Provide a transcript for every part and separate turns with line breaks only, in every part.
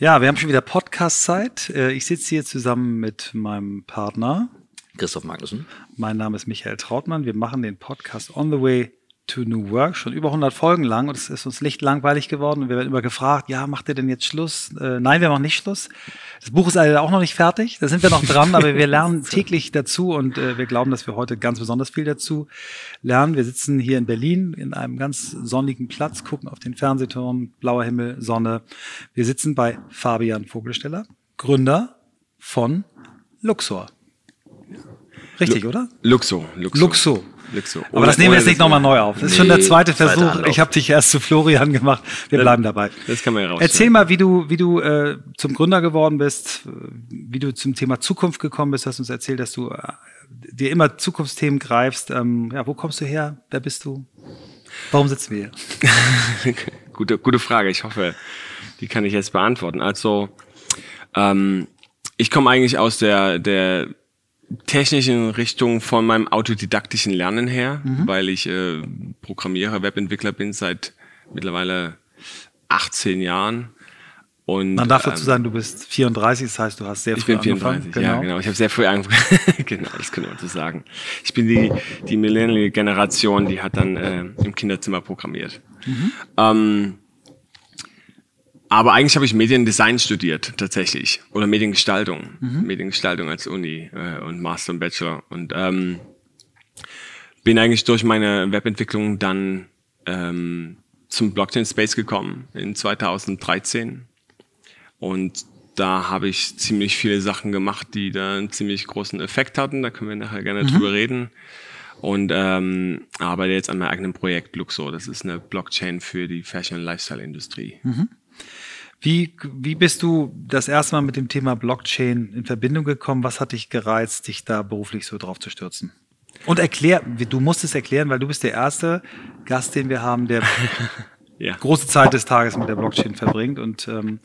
Ja, wir haben schon wieder Podcast-Zeit. Äh, ich sitze hier zusammen mit meinem Partner.
Christoph Magnussen.
Mein Name ist Michael Trautmann. Wir machen den Podcast On the Way to New Work schon über 100 Folgen lang und es ist uns nicht langweilig geworden und wir werden immer gefragt, ja, macht ihr denn jetzt Schluss? Äh, nein, wir machen nicht Schluss. Das Buch ist leider auch noch nicht fertig, da sind wir noch dran, aber wir lernen täglich dazu und äh, wir glauben, dass wir heute ganz besonders viel dazu lernen. Wir sitzen hier in Berlin in einem ganz sonnigen Platz, gucken auf den Fernsehturm, blauer Himmel, Sonne. Wir sitzen bei Fabian Vogelsteller, Gründer von Luxor. Richtig,
Lu
oder?
Luxo.
Luxo. Luxo.
Luxo.
Aber das nehmen wir jetzt nicht nochmal neu auf. Das ist
Nee,
schon der zweite Versuch.
Anlauf.
Ich habe dich erst zu Florian gemacht. Wir bleiben dabei.
Das kann man ja raus.
Erzähl mal, wie du, wie du äh, zum Gründer geworden bist, äh, wie du zum Thema Zukunft gekommen bist. Hast uns erzählt, dass du äh, dir immer Zukunftsthemen greifst. Ähm, ja, wo kommst du her? Wer bist du? Warum sitzen wir hier?
gute, gute Frage. Ich hoffe, die kann ich jetzt beantworten. Also, ähm, ich komme eigentlich aus der, der technischen Richtung von meinem autodidaktischen Lernen her, weil ich äh, Programmierer, Webentwickler bin seit mittlerweile 18 Jahren. Und,
Man darf dazu
ähm,
sagen, du bist 34, das heißt, du hast sehr
Ich
früh
bin 34,
angefangen.
ja, genau. Ich habe sehr früh angefangen. genau, das können wir so sagen. Ich bin die, die Millennial-Generation, die hat dann äh, im Kinderzimmer programmiert. Ähm, aber eigentlich habe ich Mediendesign studiert, tatsächlich. Oder Mediengestaltung. Mediengestaltung als Uni äh, und Master und Bachelor. Und ähm, bin eigentlich durch meine Webentwicklung dann ähm, zum Blockchain-Space gekommen in 2013. Und da habe ich ziemlich viele Sachen gemacht, die da einen ziemlich großen Effekt hatten. Da können wir nachher gerne drüber reden. Und ähm, arbeite jetzt an meinem eigenen Projekt Luxo. Das ist eine Blockchain für die Fashion- und Lifestyle-Industrie.
Wie, wie bist du das erste Mal mit dem Thema Blockchain in Verbindung gekommen? Was hat dich gereizt, dich da beruflich so drauf zu stürzen? Und erklär, du musst es erklären, weil du bist der erste Gast, den wir haben, der
Ja.
große Zeit des Tages mit der Blockchain verbringt. Und ähm,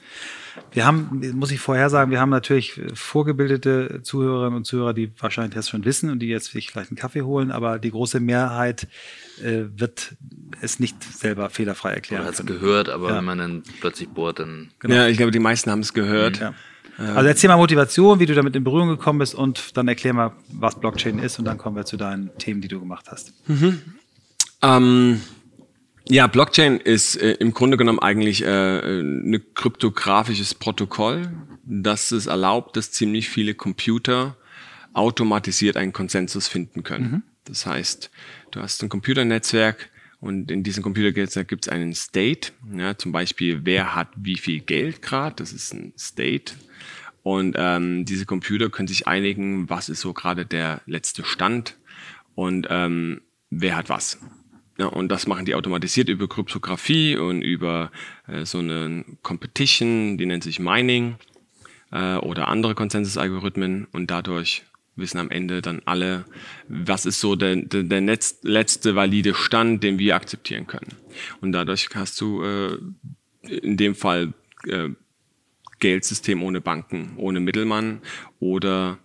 wir haben, muss ich vorher sagen, wir haben natürlich vorgebildete Zuhörerinnen und Zuhörer, die wahrscheinlich das schon wissen und die jetzt sich vielleicht einen Kaffee holen, aber die große Mehrheit äh, wird es nicht selber fehlerfrei erklären
Man hat es gehört, aber
Ja.
wenn man dann plötzlich bohrt, dann
Ja, ich glaube, die meisten haben es gehört.
Ja. Also erzähl mal Motivation, wie du damit in Berührung gekommen bist und dann erklär mal, was Blockchain ist und dann kommen wir zu deinen Themen, die du gemacht hast.
Ähm, ja, Blockchain ist äh, im Grunde genommen eigentlich äh, ein kryptografisches Protokoll, das es erlaubt, dass ziemlich viele Computer automatisiert einen Konsensus finden können. Das heißt, du hast ein Computernetzwerk und in diesem Computernetzwerk gibt es einen State, ja, zum Beispiel, wer hat wie viel Geld gerade, das ist ein State. Und ähm, diese Computer können sich einigen, was ist so gerade der letzte Stand und ähm, wer hat was. Ja, und das machen die automatisiert über Kryptographie und über äh, so eine Competition, die nennt sich Mining äh, oder andere Konsensusalgorithmen und dadurch wissen am Ende dann alle, was ist so der, der, der netz, letzte valide Stand, den wir akzeptieren können. Und dadurch hast du äh, in dem Fall äh, Geldsystem ohne Banken, ohne Mittelmann oder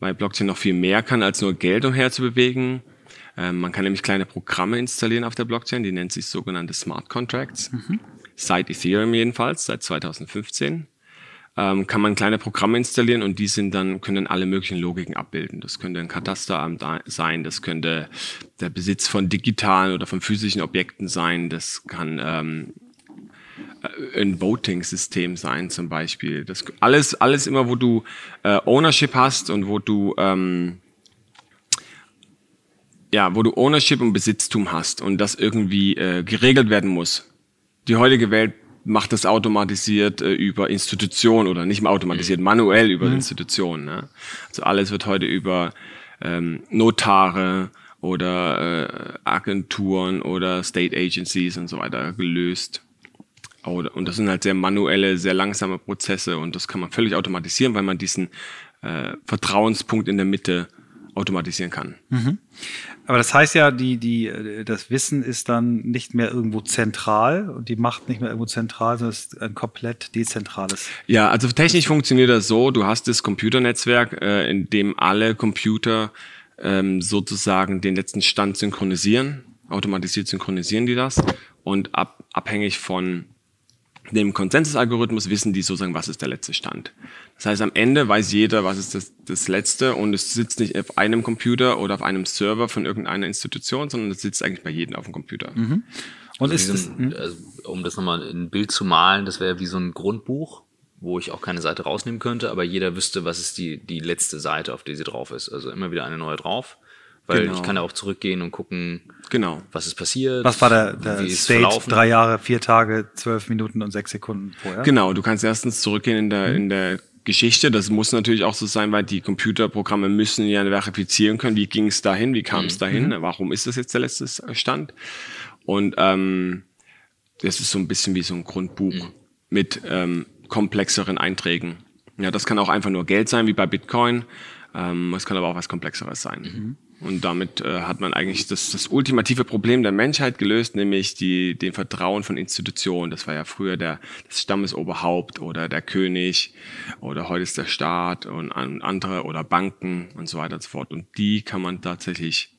weil Blockchain noch viel mehr kann, als nur Geld umherzubewegen. Ähm, man kann nämlich kleine Programme installieren auf der Blockchain, die nennt sich sogenannte Smart Contracts. Seit Ethereum jedenfalls, seit 2015 ähm, kann man kleine Programme installieren und die sind dann, können dann alle möglichen Logiken abbilden. Das könnte ein Katasteramt sein, das könnte der Besitz von digitalen oder von physischen Objekten sein, das kann ähm, äh, ein Voting-System sein zum Beispiel. Das alles, alles immer, wo du äh, Ownership hast und wo du ähm, ja, wo du Ownership und Besitztum hast und das irgendwie äh, geregelt werden muss. Die heutige Welt macht das automatisiert äh, über Institutionen oder nicht mal automatisiert, manuell über Institutionen. Ne? Also alles wird heute über ähm, Notare oder äh, Agenturen oder State Agencies und so weiter gelöst. Oder, und das sind halt sehr manuelle, sehr langsame Prozesse und das kann man völlig automatisieren, weil man diesen äh, Vertrauenspunkt in der Mitte automatisieren kann.
Aber das heißt ja, die, die, äh, das Wissen ist dann nicht mehr irgendwo zentral und die Macht nicht mehr irgendwo zentral, sondern es ist ein komplett dezentrales.
Ja, also technisch funktioniert das so, du hast das Computernetzwerk, äh, in dem alle Computer ähm, sozusagen den letzten Stand synchronisieren, automatisiert synchronisieren die das und ab, abhängig von dem Konsensusalgorithmus wissen die sozusagen, was ist der letzte Stand. Das heißt, am Ende weiß jeder, was ist das, das letzte und es sitzt nicht auf einem Computer oder auf einem Server von irgendeiner Institution, sondern es sitzt eigentlich bei jedem auf dem Computer.
Mhm. Und
Also
ist das,
so ein, also, um das nochmal in ein Bild zu malen, das wäre wie so ein Grundbuch, wo ich auch keine Seite rausnehmen könnte, aber jeder wüsste, was ist die, die letzte Seite, auf der sie drauf ist. Also immer wieder eine neue drauf. Weil
Genau.
ich kann ja auch zurückgehen und gucken,
Genau.
was ist passiert.
was war der, der
wie ist es
State?
verlaufen.
Drei Jahre, vier Tage, zwölf Minuten und sechs Sekunden vorher?
Genau, du kannst erstens zurückgehen in der,
Mhm.
in der Geschichte. Das muss natürlich auch so sein, weil die Computerprogramme müssen ja verifizieren können, wie ging es dahin, wie kam
Mhm.
es dahin, warum ist das jetzt der letzte Stand. Und ähm, das ist so ein bisschen wie so ein Grundbuch
Mhm.
mit ähm, komplexeren Einträgen. Ja, das kann auch einfach nur Geld sein, wie bei Bitcoin. Ähm, es kann aber auch was Komplexeres sein.
Mhm.
Und damit äh, hat man eigentlich das, das ultimative Problem der Menschheit gelöst, nämlich die, den Vertrauen von Institutionen. Das war ja früher der, das Stammesoberhaupt oder der König oder heute ist der Staat und an, andere oder Banken und so weiter und so fort. Und die kann man tatsächlich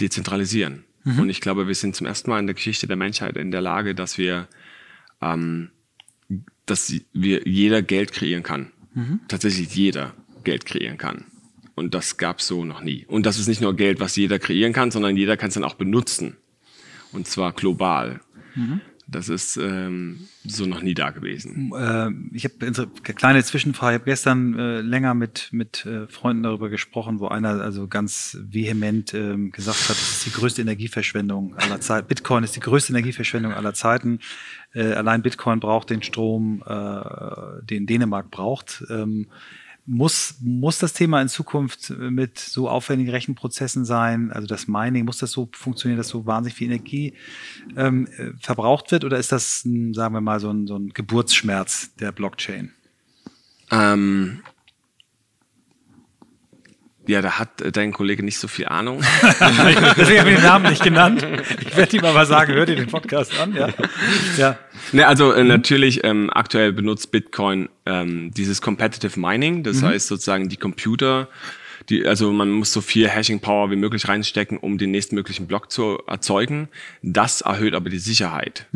dezentralisieren. Und ich glaube, wir sind zum ersten Mal in der Geschichte der Menschheit in der Lage, dass wir, ähm, dass wir jeder Geld kreieren kann. Tatsächlich jeder Geld kreieren kann. Und das gab es so noch nie. Und das ist nicht nur Geld, was jeder kreieren kann, sondern jeder kann es dann auch benutzen. Und zwar global. Das ist ähm, so noch nie da gewesen.
äh, ich habe eine kleine Zwischenfrage. Ich habe gestern äh, länger mit mit äh, Freunden darüber gesprochen, wo einer also ganz vehement ähm, gesagt hat, das ist die größte Energieverschwendung aller Zeiten. Bitcoin ist die größte Energieverschwendung aller Zeiten. Äh, allein Bitcoin braucht den Strom, äh, den Dänemark braucht. Ähm, muss, muss das Thema in Zukunft mit so aufwendigen Rechenprozessen sein, also das Mining, muss das so funktionieren, dass so wahnsinnig viel Energie ähm, äh, verbraucht wird oder ist das, sagen wir mal, so ein, so ein Geburtsschmerz der Blockchain?
Ähm, ja, da hat äh, dein Kollege nicht so viel Ahnung.
Deswegen habe ich den Namen nicht genannt. Ich werde ihm aber sagen, hör dir den Podcast an. Ja, ja.
Ne, also äh, natürlich ähm, aktuell benutzt Bitcoin ähm, dieses Competitive Mining, das heißt sozusagen die Computer, die, also man muss so viel Hashing Power wie möglich reinstecken, um den nächstmöglichen Block zu erzeugen. Das erhöht aber die Sicherheit.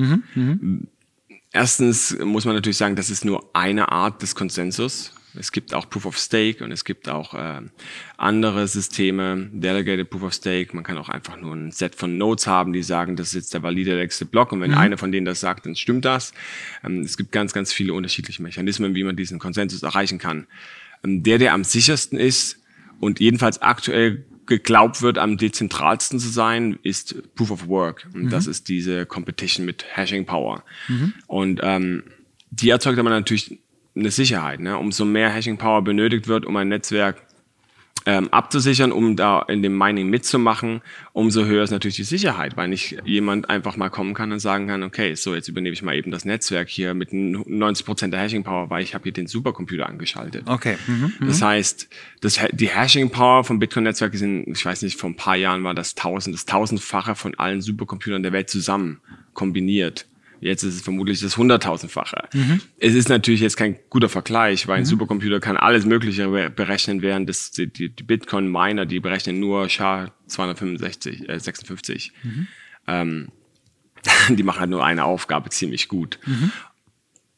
Erstens muss man natürlich sagen, das ist nur eine Art des Konsensus. Es gibt auch Proof of Stake und es gibt auch äh, andere Systeme, Delegated Proof of Stake. Man kann auch einfach nur ein Set von Nodes haben, die sagen, das ist jetzt der valide nächste Block. Und wenn einer von denen das sagt, dann stimmt das. Ähm, es gibt ganz, ganz viele unterschiedliche Mechanismen, wie man diesen Konsensus erreichen kann. Ähm, der, der am sichersten ist und jedenfalls aktuell geglaubt wird, am dezentralsten zu sein, ist Proof of Work. Und das ist diese Competition mit Hashing Power. Und ähm, die erzeugt aber natürlich eine Sicherheit. Ne? Umso mehr Hashing Power benötigt wird, um ein Netzwerk ähm, abzusichern, um da in dem Mining mitzumachen, umso höher ist natürlich die Sicherheit, weil nicht jemand einfach mal kommen kann und sagen kann, okay, so jetzt übernehme ich mal eben das Netzwerk hier mit 90% der Hashing Power, weil ich habe hier den Supercomputer angeschaltet.
Okay. Mhm.
Das heißt, das, die Hashing Power vom Bitcoin-Netzwerk sind, ich weiß nicht, vor ein paar Jahren war das tausend, das tausendfache von allen Supercomputern der Welt zusammen kombiniert. Jetzt ist es vermutlich das hunderttausendfache. Es ist natürlich jetzt kein guter Vergleich, weil ein Supercomputer kann alles Mögliche be- berechnen, während das, die, die Bitcoin-Miner, die berechnen nur SHA 265, äh, 56. Ähm, die machen halt nur eine Aufgabe ziemlich gut.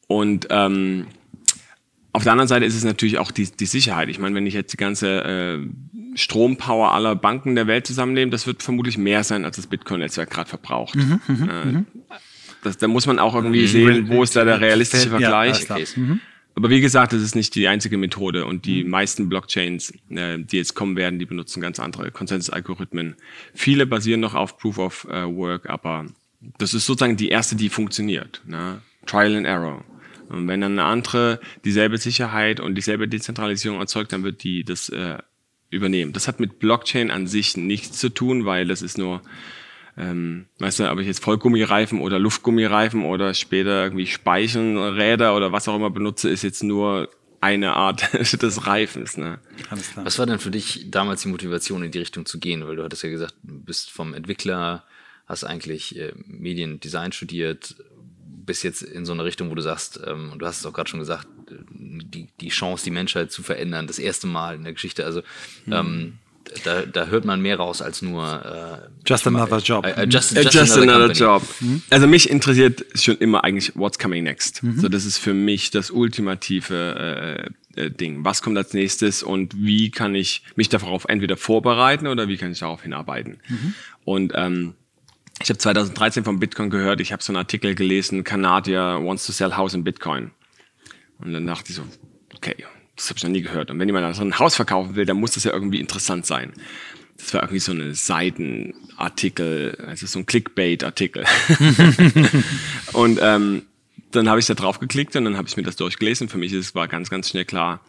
Und ähm, auf der anderen Seite ist es natürlich auch die, die Sicherheit. Ich meine, wenn ich jetzt die ganze äh, Strompower aller Banken der Welt zusammennehme, das wird vermutlich mehr sein, als das Bitcoin-Netzwerk gerade verbraucht. äh, das, da muss man auch irgendwie sehen, wo ist da der realistische
Ja,
Vergleich.
klar.
Case.
Aber wie gesagt, das ist nicht die einzige Methode und die meisten Blockchains, äh, die jetzt kommen werden, die benutzen ganz andere Konsensusalgorithmen. Viele basieren noch auf Proof of äh, Work, aber das ist sozusagen die erste, die funktioniert. Ne? Trial and Error. Und wenn dann eine andere dieselbe Sicherheit und dieselbe Dezentralisierung erzeugt, dann wird die das äh, übernehmen. Das hat mit Blockchain an sich nichts zu tun, weil das ist nur ähm, weißt du, ob ich jetzt Vollgummireifen oder Luftgummireifen oder später irgendwie Speichenräder oder was auch immer benutze, ist jetzt nur eine Art des Reifens. Ne?
Was war denn für dich damals die Motivation, in die Richtung zu gehen? Weil du hattest ja gesagt, du bist vom Entwickler, hast eigentlich äh, Mediendesign studiert, bist jetzt in so einer Richtung, wo du sagst, ähm, und du hast es auch gerade schon gesagt, äh, die, die Chance, die Menschheit zu verändern, das erste Mal in der Geschichte. Also ähm, da, da hört man mehr raus als nur äh,
Just another job.
Äh, äh, just,
Just, just another,
company.
job. Also mich interessiert schon immer eigentlich What's coming next. So, das ist für mich das ultimative äh, äh, Ding. Was kommt als nächstes und wie kann ich mich darauf entweder vorbereiten oder wie kann ich darauf hinarbeiten? Und ähm, ich habe 2013 von Bitcoin gehört, ich habe so einen Artikel gelesen, Kanadier wants to sell house in Bitcoin. Und dann dachte ich so, okay, das habe ich noch nie gehört. Und wenn jemand so ein Haus verkaufen will, dann muss das ja irgendwie interessant sein. Das war irgendwie so eine Seitenartikel, also so ein Clickbait-Artikel. und ähm, dann habe ich da drauf geklickt und dann habe ich mir das durchgelesen. Für mich ist, war ganz, ganz schnell klar,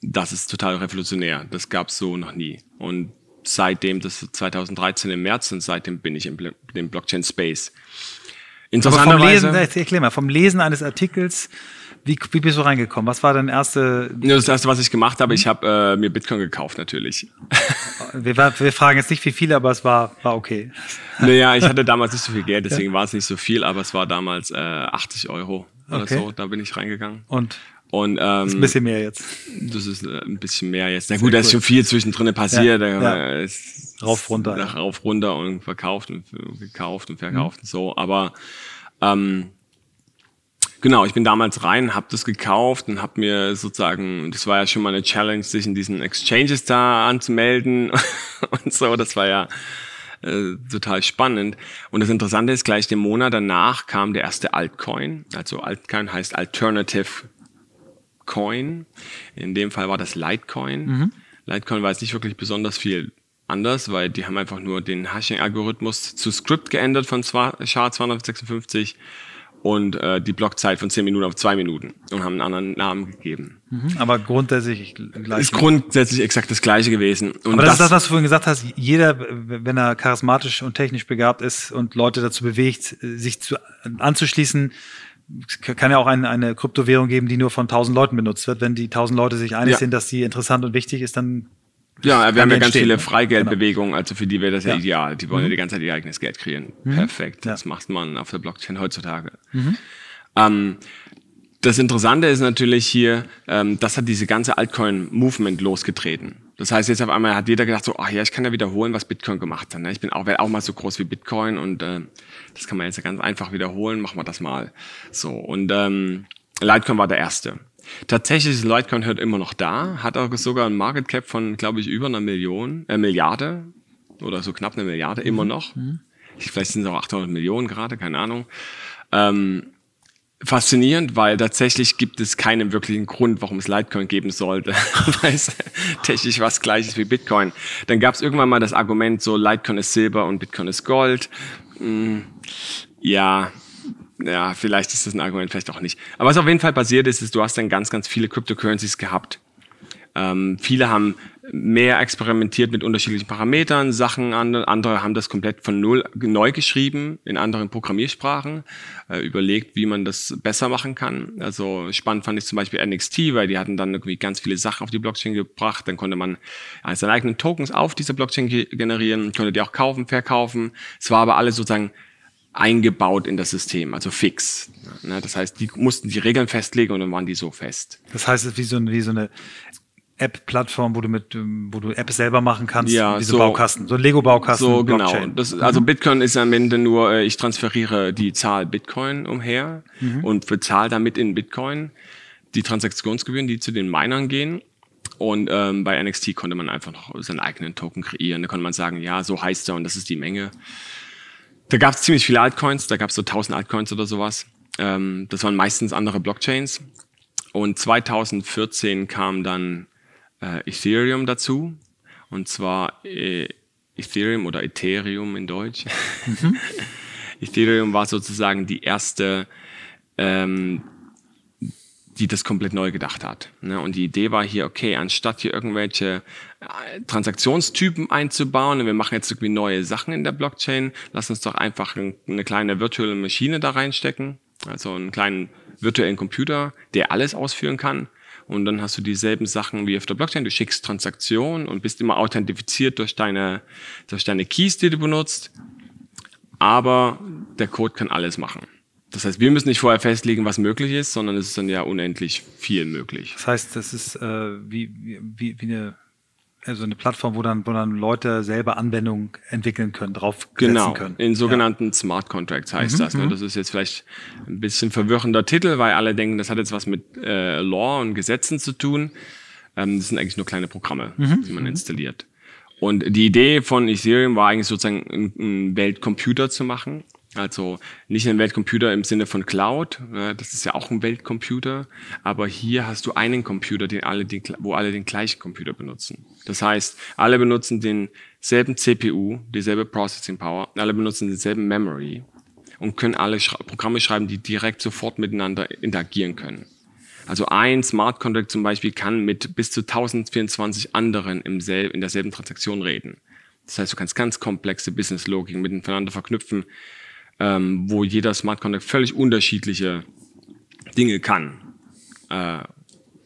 das ist total revolutionär. Das gab es so noch nie. Und seitdem, das ist 2013 im März und seitdem bin ich im, Bl- im Blockchain-Space.
Aber vom Lesen,
Interessanterweise,
erklär mal, vom Lesen eines Artikels, wie, wie bist du reingekommen? Was war dein erste,
Ja, das erste, was ich gemacht habe, ich habe äh, mir Bitcoin gekauft natürlich.
wir, wir fragen jetzt nicht wie viele, aber es war, war okay.
Naja, ich hatte damals nicht so viel Geld, deswegen war es nicht so viel, aber es war damals äh, 80 Euro oder
Okay.
so. Da bin ich reingegangen.
Und
Und
ein
ähm,
bisschen mehr jetzt.
das ist äh, ein bisschen mehr jetzt. Na gut, da ist schon viel zwischendrin passiert.
Ja,
da
ja.
ist
Rauf, runter,
nach-
ja.
Rauf, runter und verkauft und f- gekauft und verkauft
Mhm.
und so. Aber ähm, genau, ich bin damals rein, habe das gekauft und habe mir sozusagen, das war ja schon mal eine Challenge, sich in diesen Exchanges da anzumelden und so. Das war ja äh, total spannend. Und das Interessante ist, gleich den Monat danach kam der erste Altcoin. Also Altcoin heißt Alternative Coin. In dem Fall war das Litecoin. Litecoin war jetzt nicht wirklich besonders viel anders, weil die haben einfach nur den Hashing-Algorithmus zu Script geändert von Zwa- SHA-256 und äh, die Blockzeit von 10 Minuten auf 2 Minuten und haben einen anderen Namen gegeben.
Mhm, Aber grundsätzlich gleich.
Ist grundsätzlich exakt das gleiche gewesen. Und
Aber das, ist das, was du vorhin gesagt hast. Jeder, wenn er charismatisch und technisch begabt ist und Leute dazu bewegt, sich zu, anzuschließen, kann ja auch eine, eine Kryptowährung geben, die nur von 1000 Leuten benutzt wird. Wenn die 1000 Leute sich einig
Ja.
sind, dass die interessant und wichtig ist, dann
Ja, wir haben ja ganz
entstehen,
viele? Freigeldbewegungen, also für die wäre das ja,
Ja. Mhm.
ideal. Die wollen ja die ganze Zeit ihr eigenes Geld kreieren. Perfekt.
Ja.
Das macht man auf der Blockchain heutzutage.
Mhm.
Ähm, das Interessante ist natürlich hier, ähm, das hat diese ganze Altcoin-Movement losgetreten. Das heißt, jetzt auf einmal hat jeder gedacht, so, ach ja, ich kann ja wiederholen, was Bitcoin gemacht hat. Ne? Ich bin auch, werde auch mal so groß wie Bitcoin und äh, das kann man jetzt ja ganz einfach wiederholen, machen wir das mal. So, und ähm, Litecoin war der erste. Tatsächlich ist Litecoin heute immer noch da, hat auch sogar ein Market Cap von, glaube ich, über einer Million, äh, Milliarde oder so knapp eine Milliarde, immer noch. Ich, vielleicht sind es auch 800 Millionen gerade, keine Ahnung. Ähm, faszinierend, weil tatsächlich gibt es keinen wirklichen Grund, warum es Litecoin geben sollte, weil es technisch was gleiches wie Bitcoin. Dann gab es irgendwann mal das Argument, so Litecoin ist Silber und Bitcoin ist Gold. Hm, ja, ja, vielleicht ist das ein Argument, vielleicht auch nicht. Aber was auf jeden Fall passiert ist, ist, du hast dann ganz, ganz viele Cryptocurrencies gehabt. Ähm, viele haben mehr experimentiert mit unterschiedlichen Parametern, Sachen, andere, haben das komplett von null neu geschrieben in anderen Programmiersprachen, äh, überlegt, wie man das besser machen kann. Also spannend fand ich zum Beispiel NXT, weil die hatten dann irgendwie ganz viele Sachen auf die Blockchain gebracht. Dann konnte man äh, seine eigenen Tokens auf dieser Blockchain ge generieren, konnte die auch kaufen, verkaufen. Es war aber alles sozusagen eingebaut in das System, also fix. Ne, Das heißt, die mussten die Regeln festlegen und dann waren die so fest.
Das heißt, es ist wie so, wie so eine App-Plattform, wo du mit, wo du Apps selber machen kannst,
Ja,
wie so, Baukasten, so ein Lego-Baukasten.
So genau.
Blockchain.
Das, also Bitcoin ist am Ende nur, äh, ich transferiere die Zahl Bitcoin umher und bezahle damit in Bitcoin die Transaktionsgebühren, die zu den Minern gehen. Und ähm, bei NXT konnte man einfach noch seinen eigenen Token kreieren. Da konnte man sagen, ja, so heißt er und das ist die Menge. Da gab es ziemlich viele Altcoins, da gab es so 1000 Altcoins oder sowas. Ähm, das waren meistens andere Blockchains. Und 2014 kam dann äh, Ethereum dazu. Und zwar äh, Ethereum oder Ethereum in Deutsch. Ethereum war sozusagen die erste, ähm, die das komplett neu gedacht hat. Ne? Und die Idee war hier, okay, anstatt hier irgendwelche äh, Transaktionstypen einzubauen, und wir machen jetzt irgendwie neue Sachen in der Blockchain, lass uns doch einfach ein, eine kleine virtuelle Maschine da reinstecken, also einen kleinen virtuellen Computer, der alles ausführen kann. Und dann hast du dieselben Sachen wie auf der Blockchain. Du schickst Transaktionen und bist immer authentifiziert durch deine, durch deine Keys, die du benutzt. Aber der Code kann alles machen. Das heißt, wir müssen nicht vorher festlegen, was möglich ist, sondern es ist dann ja unendlich viel möglich.
Das heißt, das ist äh, wie, wie, wie eine also eine Plattform, wo dann, wo dann Leute selber Anwendungen entwickeln können, drauf
genau,
können.
in sogenannten ja. Smart Contracts heißt mhm, das. Ne? Mhm. Das ist jetzt vielleicht ein bisschen verwirrender Titel, weil alle denken, das hat jetzt was mit äh, Law und Gesetzen zu tun. Ähm, das sind eigentlich nur kleine Programme, mhm. die man mhm. installiert. Und die Idee von Ethereum war eigentlich sozusagen einen Weltcomputer zu machen. Also nicht ein Weltcomputer im Sinne von Cloud, ne, das ist ja auch ein Weltcomputer, aber hier hast du einen Computer, den alle den, wo alle den gleichen Computer benutzen. Das heißt, alle benutzen denselben CPU, dieselbe Processing Power, alle benutzen denselben Memory und können alle Programme schreiben, die direkt sofort miteinander interagieren können. Also ein Smart Contract zum Beispiel kann mit bis zu 1024 anderen im in derselben Transaktion reden. Das heißt, du kannst ganz komplexe Business-Logiken miteinander verknüpfen, ähm, wo jeder Smart Contract völlig unterschiedliche Dinge kann. Äh,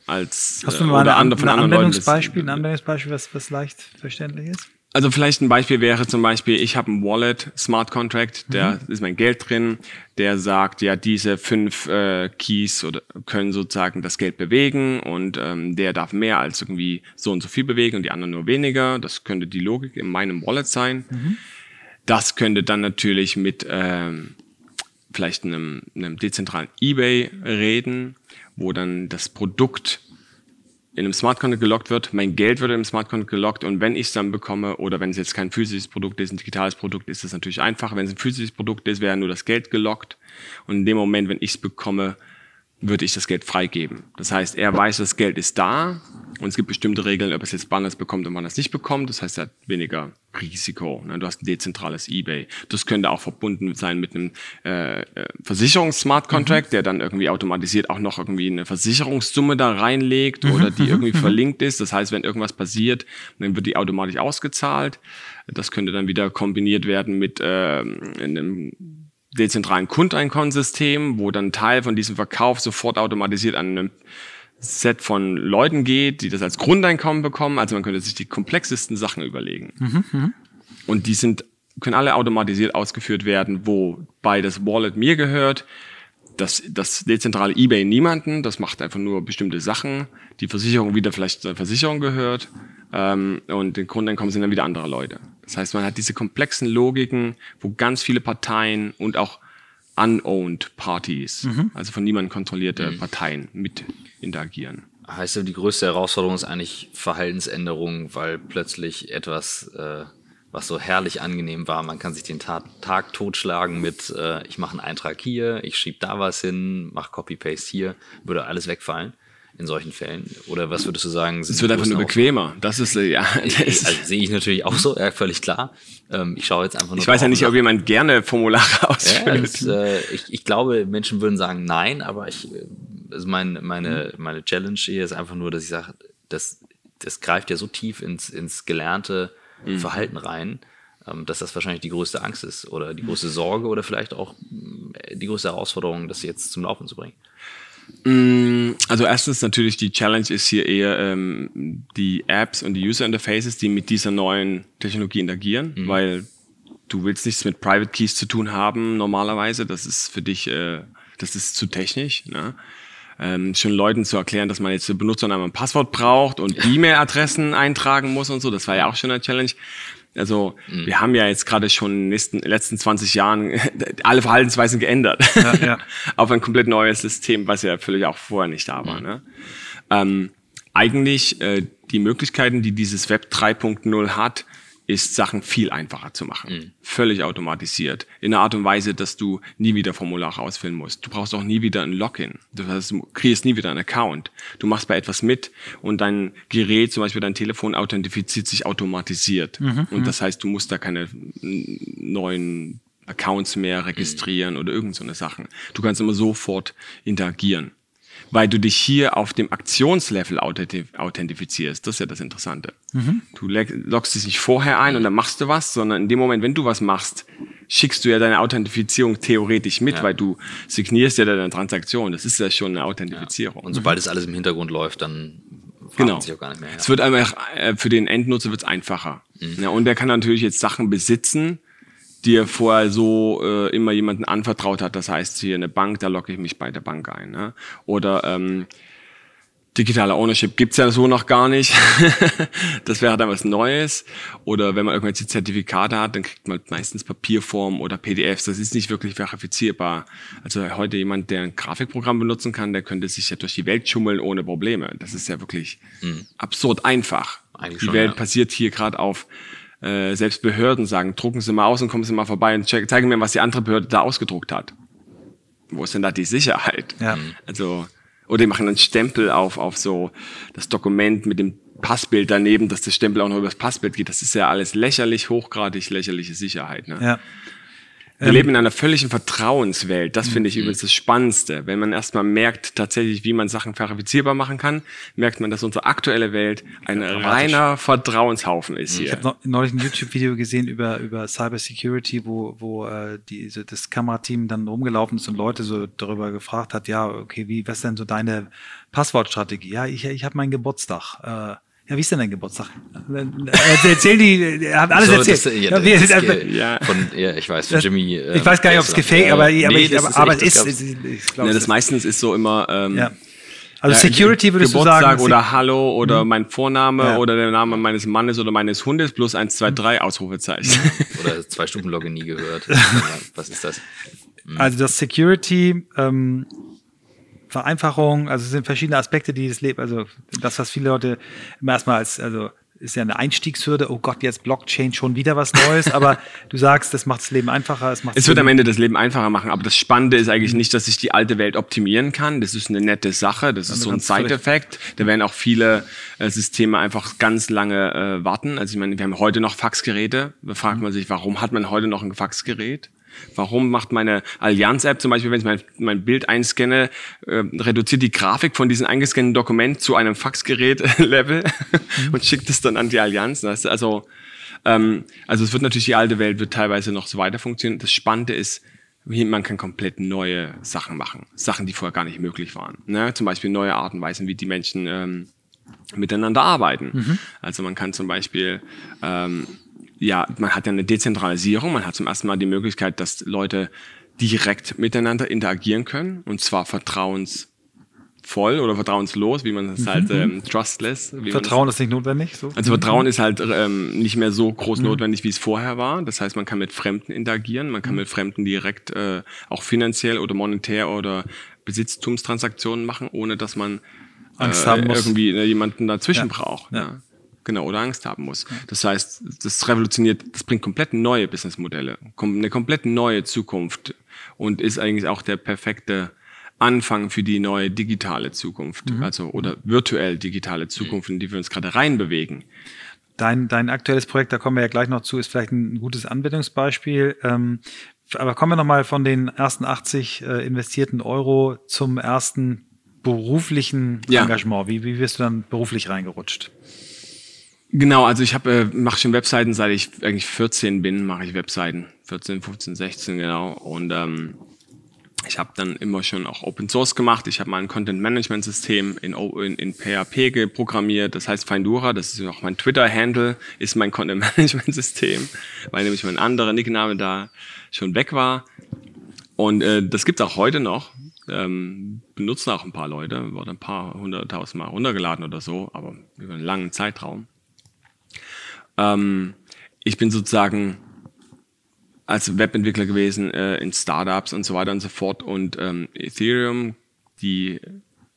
als,
Hast du äh, mal eine, an, ein Anwendungsbeispiel, ein Anwendungsbeispiel, was, was leicht verständlich ist?
Also vielleicht ein Beispiel wäre zum Beispiel, ich habe ein Wallet, Smart Contract, der mhm. ist mein Geld drin, der sagt, ja, diese fünf äh, Keys oder können sozusagen das Geld bewegen und ähm, der darf mehr als irgendwie so und so viel bewegen und die anderen nur weniger. Das könnte die Logik in meinem Wallet sein. Mhm. Das könnte dann natürlich mit ähm, vielleicht einem, einem dezentralen eBay reden, wo dann das Produkt in einem Smart Contract gelockt wird, mein Geld wird in einem Smart Contract gelockt. Und wenn ich es dann bekomme oder wenn es jetzt kein physisches Produkt ist, ein digitales Produkt, ist es natürlich einfacher. Wenn es ein physisches Produkt ist, wäre nur das Geld gelockt. Und in dem Moment, wenn ich es bekomme, würde ich das Geld freigeben. Das heißt, er weiß, das Geld ist da und es gibt bestimmte Regeln, ob es jetzt wann es bekommt und wann es nicht bekommt. Das heißt, er hat weniger Risiko. Ne? Du hast ein dezentrales eBay. Das könnte auch verbunden sein mit einem äh, äh Versicherungs-Smart Contract, mhm. der dann irgendwie automatisiert auch noch irgendwie eine Versicherungssumme da reinlegt mhm. oder die irgendwie mhm. verlinkt ist. Das heißt, wenn irgendwas passiert, dann wird die automatisch ausgezahlt. Das könnte dann wieder kombiniert werden mit äh, einem dezentralen Kundeinkonsystem, wo dann Teil von diesem Verkauf sofort automatisiert an einem Set von Leuten geht, die das als Grundeinkommen bekommen. Also man könnte sich die komplexesten Sachen überlegen. Mhm, mh. Und die sind, können alle automatisiert ausgeführt werden, wobei das Wallet mir gehört. Das, das dezentrale eBay niemanden, das macht einfach nur bestimmte Sachen. Die Versicherung wieder vielleicht zur Versicherung gehört. Ähm, und den Grundeinkommen sind dann wieder andere Leute. Das heißt, man hat diese komplexen Logiken, wo ganz viele Parteien und auch unowned Parties, mhm. also von niemandem kontrollierte mhm. Parteien mit interagieren.
Heißt die größte Herausforderung ist eigentlich Verhaltensänderung, weil plötzlich etwas, äh, was so herrlich angenehm war, man kann sich den Tag, Tag totschlagen mit, äh, ich mache einen Eintrag hier, ich schiebe da was hin, mache Copy-Paste hier, würde alles wegfallen in solchen Fällen? Oder was würdest du sagen?
Es wird einfach nur bequemer. Das ist, äh, ja.
Das also, sehe ich natürlich auch so, ja, völlig klar. Ähm, ich schaue jetzt einfach nur.
Ich weiß ja nicht, ob jemand gerne Formulare ausfüllt. Ja, das,
äh, ich, ich glaube, Menschen würden sagen nein, aber ich, äh, also mein, meine, meine Challenge hier ist einfach nur, dass ich sage, das, das greift ja so tief ins, ins gelernte mhm. Verhalten rein, ähm, dass das wahrscheinlich die größte Angst ist oder die größte Sorge oder vielleicht auch äh, die größte Herausforderung, das jetzt zum Laufen zu bringen.
Mm, also erstens natürlich die Challenge ist hier eher ähm, die Apps und die User Interfaces, die mit dieser neuen Technologie interagieren, mhm. weil du willst nichts mit Private Keys zu tun haben normalerweise. Das ist für dich, äh, das ist zu technisch. Ne? Ähm, schon Leuten zu erklären, dass man jetzt für Benutzernamen ein Passwort braucht und E-Mail-Adressen eintragen muss und so, das war ja auch schon eine Challenge. Also mhm. wir haben ja jetzt gerade schon in den nächsten, letzten 20 Jahren alle Verhaltensweisen geändert ja, ja. auf ein komplett neues System, was ja völlig auch vorher nicht da war. Mhm. Ne? Ähm, eigentlich äh, die Möglichkeiten, die dieses Web 3.0 hat, ist Sachen viel einfacher zu machen. Mhm. Völlig automatisiert. In einer Art und Weise, dass du nie wieder Formulare ausfüllen musst. Du brauchst auch nie wieder ein Login. Du, hast, du kriegst nie wieder einen Account. Du machst bei etwas mit und dein Gerät, zum Beispiel dein Telefon, authentifiziert sich automatisiert. Mhm. Und mhm. das heißt, du musst da keine neuen Accounts mehr registrieren mhm. oder irgend so eine Sachen. Du kannst immer sofort interagieren weil du dich hier auf dem Aktionslevel authentifizierst. Das ist ja das Interessante. Mhm. Du loggst dich nicht vorher ein und dann machst du was, sondern in dem Moment, wenn du was machst, schickst du ja deine Authentifizierung theoretisch mit, ja. weil du signierst ja deine Transaktion. Das ist ja schon eine Authentifizierung.
Ja. Und sobald es alles im Hintergrund läuft, dann
genau. sich auch gar nicht mehr. Ja. Es wird einfach, äh, für den Endnutzer wird es einfacher. Mhm. Ja, und der kann natürlich jetzt Sachen besitzen, die er vorher so äh, immer jemanden anvertraut hat. Das heißt, hier eine Bank, da locke ich mich bei der Bank ein. Ne? Oder ähm, Digitale Ownership gibt's ja so noch gar nicht. das wäre dann was Neues. Oder wenn man irgendwelche Zertifikate hat, dann kriegt man meistens Papierform oder PDFs. Das ist nicht wirklich verifizierbar. Also heute jemand, der ein Grafikprogramm benutzen kann, der könnte sich ja durch die Welt schummeln ohne Probleme. Das ist ja wirklich mhm. absurd einfach. Eigentlich die schon, Welt ja. passiert hier gerade auf äh, selbst Behörden sagen, drucken Sie mal aus und kommen Sie mal vorbei und check, zeigen mir, was die andere Behörde da ausgedruckt hat. Wo ist denn da die Sicherheit? Ja. Also oder die machen einen Stempel auf, auf so das Dokument mit dem Passbild daneben, dass das Stempel auch noch über das Passbild geht. Das ist ja alles lächerlich, hochgradig lächerliche Sicherheit. Ne? Ja. Wir ähm, leben in einer völligen Vertrauenswelt. Das finde ich mhm. übrigens das Spannendste. Wenn man erstmal merkt, tatsächlich, wie man Sachen verifizierbar machen kann, merkt man, dass unsere aktuelle Welt ein reiner Vertrauenshaufen ist hier.
Ich habe neulich ein YouTube-Video gesehen über, über Cyber Security, wo, wo äh, die, so das Kamerateam dann rumgelaufen ist und Leute so darüber gefragt hat, ja, okay, wie, was ist denn so deine Passwortstrategie? Ja, ich, ich habe meinen Geburtstag. Äh, ja, wie ist denn dein Geburtstag? Erzähl die, er hat alles so, erzählt. Das, ja, ja,
das, ja, von, ja, ich weiß, von Jimmy.
Ähm, ich weiß gar nicht, ob es gefaked, aber, nee, aber, ich, aber, aber es ist,
ist, ich, ich glaub, ne, das meistens ist so immer, ähm, ja.
Also Security würdest
Geburtstag
du sagen.
oder Hallo oder mhm. mein Vorname ja. oder der Name meines Mannes oder meines Hundes plus eins, zwei, drei Ausrufezeichen.
Oder zwei Stunden Login nie gehört. Was ist das?
Mhm. Also das Security ähm, Vereinfachung, also es sind verschiedene Aspekte, die das Leben, also das, was viele Leute immer erstmal als, also ist ja eine Einstiegshürde, oh Gott, jetzt Blockchain schon wieder was Neues, aber du sagst, das macht das Leben einfacher.
Es, macht es wird am Ende das Leben einfacher machen, aber das Spannende ist eigentlich nicht, dass ich die alte Welt optimieren kann. Das ist eine nette Sache, das ist so ein Side-Effekt. Da werden auch viele äh, Systeme einfach ganz lange äh, warten. Also ich meine, wir haben heute noch Faxgeräte. Da fragt man sich, warum hat man heute noch ein Faxgerät? Warum macht meine Allianz-App zum Beispiel, wenn ich mein, mein Bild einscanne, äh, reduziert die Grafik von diesem eingescannten Dokument zu einem Faxgerät-Level mhm. und schickt es dann an die Allianz? Also, ähm, also es wird natürlich, die alte Welt wird teilweise noch so weiter funktionieren. Das Spannende ist, man kann komplett neue Sachen machen. Sachen, die vorher gar nicht möglich waren. Ne? Zum Beispiel neue Arten und Weisen, wie die Menschen ähm, miteinander arbeiten. Mhm. Also man kann zum Beispiel ähm, ja, man hat ja eine Dezentralisierung, man hat zum ersten Mal die Möglichkeit, dass Leute direkt miteinander interagieren können und zwar vertrauensvoll oder vertrauenslos, wie man das mhm. halt ähm, trustless.
Vertrauen ist nicht notwendig. So.
Also Vertrauen ist halt ähm, nicht mehr so groß mhm. notwendig, wie es vorher war. Das heißt, man kann mit Fremden interagieren, man kann mhm. mit Fremden direkt äh, auch finanziell oder monetär oder Besitztumstransaktionen machen, ohne dass man äh, irgendwie äh, jemanden dazwischen ja. braucht. Ja. ja. Genau, oder Angst haben muss. Das heißt, das revolutioniert, das bringt komplett neue Businessmodelle, eine komplett neue Zukunft und ist eigentlich auch der perfekte Anfang für die neue digitale Zukunft, mhm. also oder virtuell digitale Zukunft, in die wir uns gerade reinbewegen.
Dein, dein aktuelles Projekt, da kommen wir ja gleich noch zu, ist vielleicht ein gutes Anwendungsbeispiel. Ähm, aber kommen wir nochmal von den ersten 80 äh, investierten Euro zum ersten beruflichen ja. Engagement. Wie, wie wirst du dann beruflich reingerutscht?
Genau, also ich habe äh, mache schon Webseiten, seit ich eigentlich 14 bin, mache ich Webseiten. 14, 15, 16 genau. Und ähm, ich habe dann immer schon auch Open Source gemacht. Ich habe ein Content Management System in, in, in PHP geprogrammiert. Das heißt Findura. Das ist auch mein Twitter Handle, ist mein Content Management System, weil nämlich mein anderer Nickname da schon weg war. Und äh, das gibt's auch heute noch. Ähm, benutzen auch ein paar Leute, wurde ein paar hunderttausend Mal runtergeladen oder so, aber über einen langen Zeitraum. Ähm, ich bin sozusagen als Webentwickler gewesen äh, in Startups und so weiter und so fort und ähm, Ethereum, die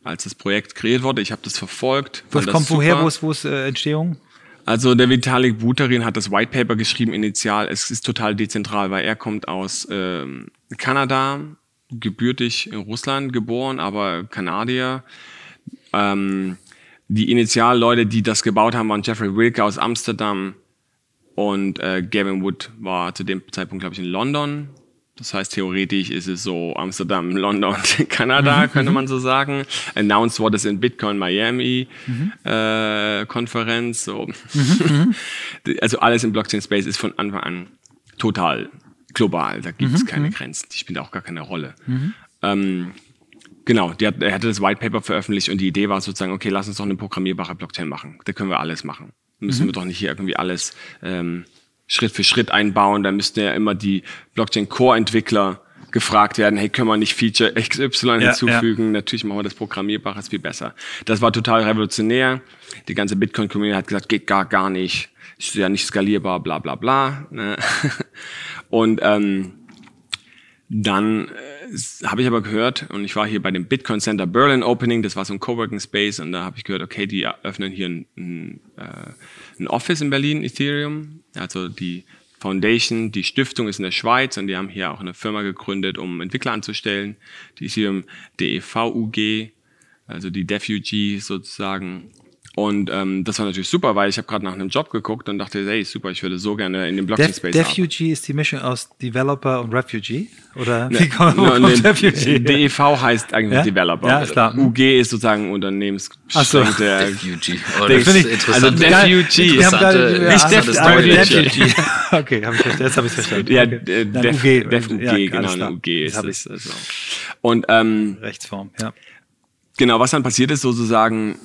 als das Projekt kreiert wurde, ich habe das verfolgt.
Was kommt super. woher? Wo ist, wo ist äh, Entstehung?
Also der Vitalik Buterin hat das White Paper geschrieben initial. Es ist total dezentral, weil er kommt aus ähm, Kanada, gebürtig in Russland geboren, aber Kanadier. Ähm, die Initialleute, die das gebaut haben, waren Jeffrey Wilke aus Amsterdam und äh, Gavin Wood war zu dem Zeitpunkt, glaube ich, in London. Das heißt, theoretisch ist es so Amsterdam, London, Kanada, mhm, könnte mhm. man so sagen. Announced wurde es in Bitcoin Miami mhm. äh, Konferenz. So. Mhm, also alles im Blockchain Space ist von Anfang an total global. Da gibt es keine Grenzen. Die spielt auch gar keine Rolle. Ähm, Genau, hat, er hatte das White Paper veröffentlicht und die Idee war sozusagen, okay, lass uns doch eine programmierbare Blockchain machen. Da können wir alles machen. Müssen mhm. wir doch nicht hier irgendwie alles ähm, Schritt für Schritt einbauen. Da müssten ja immer die Blockchain-Core-Entwickler gefragt werden, hey, können wir nicht Feature XY hinzufügen? Ja. Natürlich machen wir das programmierbar, ist viel besser. Das war total revolutionär. Die ganze Bitcoin-Community hat gesagt, geht gar, gar nicht. Ist ja nicht skalierbar, bla bla bla. Ne? Und ähm, dann äh, habe ich aber gehört, und ich war hier bei dem Bitcoin Center Berlin Opening, das war so ein Coworking Space, und da habe ich gehört, okay, die öffnen hier ein, ein, äh, ein Office in Berlin, Ethereum. Also die Foundation, die Stiftung ist in der Schweiz und die haben hier auch eine Firma gegründet, um Entwickler anzustellen. Die Ethereum DEVUG, also die DEFUG sozusagen. Und ähm, das war natürlich super, weil ich habe gerade nach einem Job geguckt und dachte, hey, super, ich würde so gerne in dem Blockchain-Space
Def. Defugee ist die Mischung aus Developer und Refugee? Oder ne, wie kommt man no,
Defugee? DEV heißt eigentlich ja? Developer.
Ja, ist klar.
UG ist sozusagen Unternehmensbeschränkte...
So. Defugee.
Oh, das ist interessant. Also Defugee.
Nicht
Defugee. Okay, hab ich jetzt habe ich verstanden.
Ja, okay. Def, UG, Def UG, ja, genau, eine UG ist das. Also. Und, ähm,
Rechtsform, ja.
Genau, was dann passiert ist sozusagen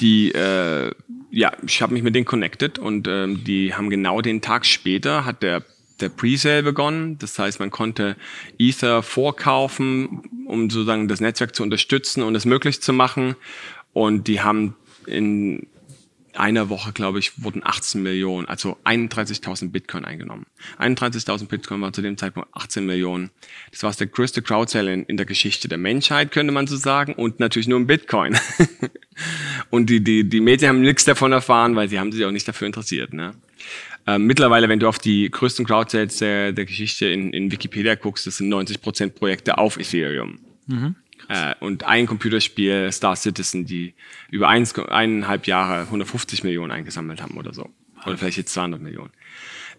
die, äh, ja, ich habe mich mit denen connected und ähm, die haben genau den Tag später hat der der Presale begonnen. Das heißt, man konnte Ether vorkaufen, um sozusagen das Netzwerk zu unterstützen und es möglich zu machen. Und die haben in einer Woche, glaube ich, wurden 18 Millionen, also 31.000 Bitcoin eingenommen. 31.000 Bitcoin war zu dem Zeitpunkt 18 Millionen. Das war der größte Crowdsale in, in, der Geschichte der Menschheit, könnte man so sagen, und natürlich nur im Bitcoin. und die, die, die Medien haben nichts davon erfahren, weil sie haben sich auch nicht dafür interessiert. Ne? Ähm, mittlerweile, wenn du auf die größten Crowdsales der, der Geschichte in, in Wikipedia guckst, das sind 90 Prozent Projekte auf Ethereum. Mhm. Äh, und ein Computerspiel, Star Citizen, die über eins, eineinhalb Jahre 150 Millionen eingesammelt haben oder so. Oder vielleicht jetzt 200 Millionen.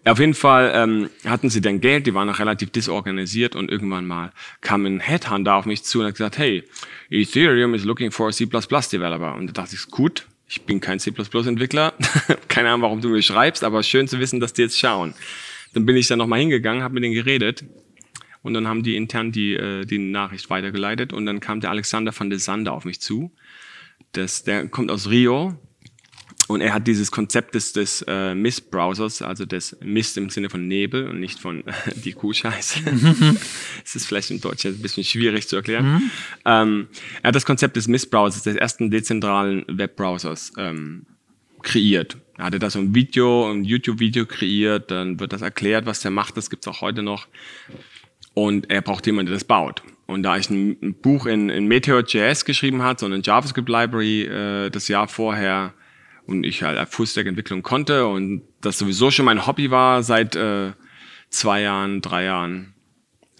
Auf jeden Fall ähm, hatten sie dann Geld, die waren noch relativ disorganisiert und irgendwann mal kam ein Headhunter auf mich zu und hat gesagt, hey, Ethereum is looking for a C++ developer. Und da dachte ich, gut, ich bin kein C++-Entwickler, keine Ahnung, warum du mir schreibst, aber schön zu wissen, dass die jetzt schauen. Dann bin ich dann nochmal hingegangen, habe mit denen geredet und dann haben die intern die, äh, die Nachricht weitergeleitet und dann kam der Alexander van de Sande auf mich zu. Das, der kommt aus Rio und er hat dieses Konzept des, des äh, Mist-Browsers, also des Mist im Sinne von Nebel und nicht von äh, die Kuhscheiße. das ist vielleicht im Deutschen ein bisschen schwierig zu erklären. Mhm. Ähm, er hat das Konzept des Mist-Browsers, des ersten dezentralen Webbrowsers, ähm, kreiert. Er hatte da so ein Video, ein YouTube-Video kreiert, dann wird das erklärt, was der macht, das gibt's auch heute noch. Und er braucht jemanden, der das baut. Und da ich ein, ein Buch in, in Meteor.js geschrieben hat, so eine JavaScript-Library äh, das Jahr vorher und ich halt Fullstack-Entwicklung konnte und das sowieso schon mein Hobby war seit äh, zwei Jahren, drei Jahren,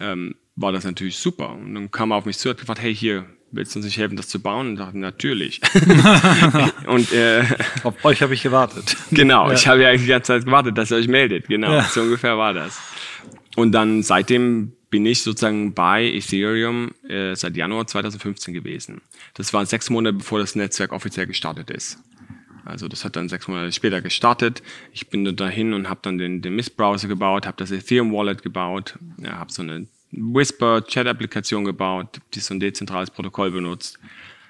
ähm, war das natürlich super. Und dann kam er auf mich zu und hat gefragt, hey, hier, willst du uns nicht helfen, das zu bauen? Und ich dachte, natürlich.
und äh, auf euch habe ich gewartet.
Genau, ja. ich habe ja eigentlich die ganze Zeit gewartet, dass ihr euch meldet. Genau, ja. so ungefähr war das. Und dann seitdem bin ich sozusagen bei Ethereum äh, seit Januar 2015 gewesen. Das war sechs Monate, bevor das Netzwerk offiziell gestartet ist. Also das hat dann sechs Monate später gestartet. Ich bin dahin und habe dann den, den Mist-Browser gebaut, habe das Ethereum-Wallet gebaut, ja, habe so eine Whisper-Chat-Applikation gebaut, die so ein dezentrales Protokoll benutzt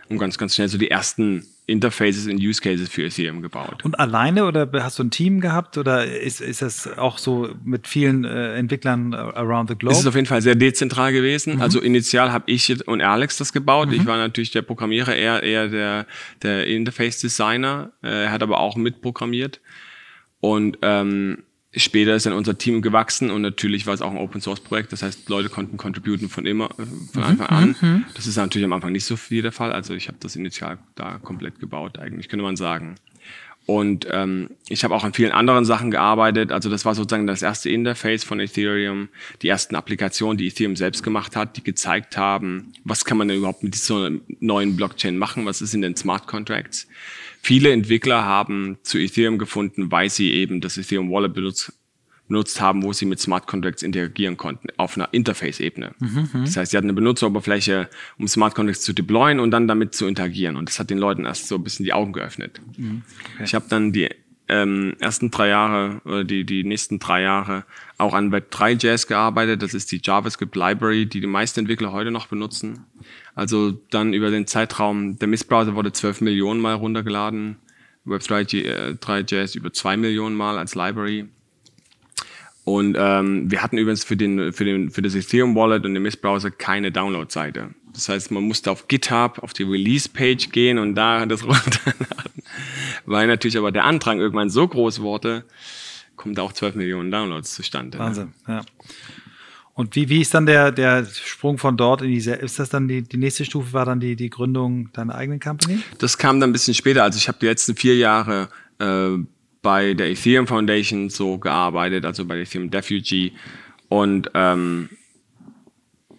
und ganz, ganz schnell so die ersten Interfaces und Use Cases für Ethereum gebaut.
Und alleine oder hast du ein Team gehabt oder ist, ist das auch so mit vielen äh, Entwicklern around the globe?
Es ist auf jeden Fall sehr dezentral gewesen. Mhm. Also initial habe ich und Alex das gebaut. Mhm. Ich war natürlich der Programmierer, eher, eher der, der Interface Designer. Äh, er hat aber auch mitprogrammiert. Und ähm, Später ist dann unser Team gewachsen und natürlich war es auch ein Open Source Projekt. Das heißt, Leute konnten contributen von immer, äh, von mhm, Anfang an. Mhm. Das ist natürlich am Anfang nicht so viel der Fall. Also ich habe das initial da komplett gebaut, eigentlich könnte man sagen. Und ähm, ich habe auch an vielen anderen Sachen gearbeitet. Also das war sozusagen das erste Interface von Ethereum, die ersten Applikationen, die Ethereum selbst gemacht hat, die gezeigt haben, was kann man denn überhaupt mit dieser neuen Blockchain machen, was ist in den Smart Contracts. Viele Entwickler haben zu Ethereum gefunden, weil sie eben das Ethereum Wallet benutzt, benutzt haben, wo sie mit Smart Contracts interagieren konnten, auf einer Interface-Ebene. Mhm, mhm, das heißt, sie hatten eine Benutzeroberfläche, um Smart Contracts zu deployen und dann damit zu interagieren. Und das hat den Leuten erst so ein bisschen die Augen geöffnet. Mhm, okay. Ich habe dann die ähm, ersten drei Jahre oder die, die nächsten drei Jahre auch an Web3.js gearbeitet. Das ist die JavaScript Library, die die meisten Entwickler heute noch benutzen. Also dann über den Zeitraum, der Mist-Browser wurde 12 Millionen Mal runtergeladen, Web3.js über 2 Millionen Mal als Library. Und ähm, wir hatten übrigens für, den, für, den, für das Ethereum Wallet und den Mist-Browser keine Download-Seite. Das heißt, man musste auf GitHub, auf die Release-Page gehen und da das runterladen. Weil natürlich aber der Antrag irgendwann so groß wurde, kommt da auch 12 Millionen Downloads zustande.
Ne? Wahnsinn, ja. Und wie, wie ist dann der, der Sprung von dort in diese, ist das dann die, die nächste Stufe, war dann die, die Gründung deiner eigenen Company?
Das kam dann ein bisschen später. Also ich habe die letzten vier Jahre äh, bei der Ethereum Foundation so gearbeitet, also bei der Ethereum Refugee. Und ähm,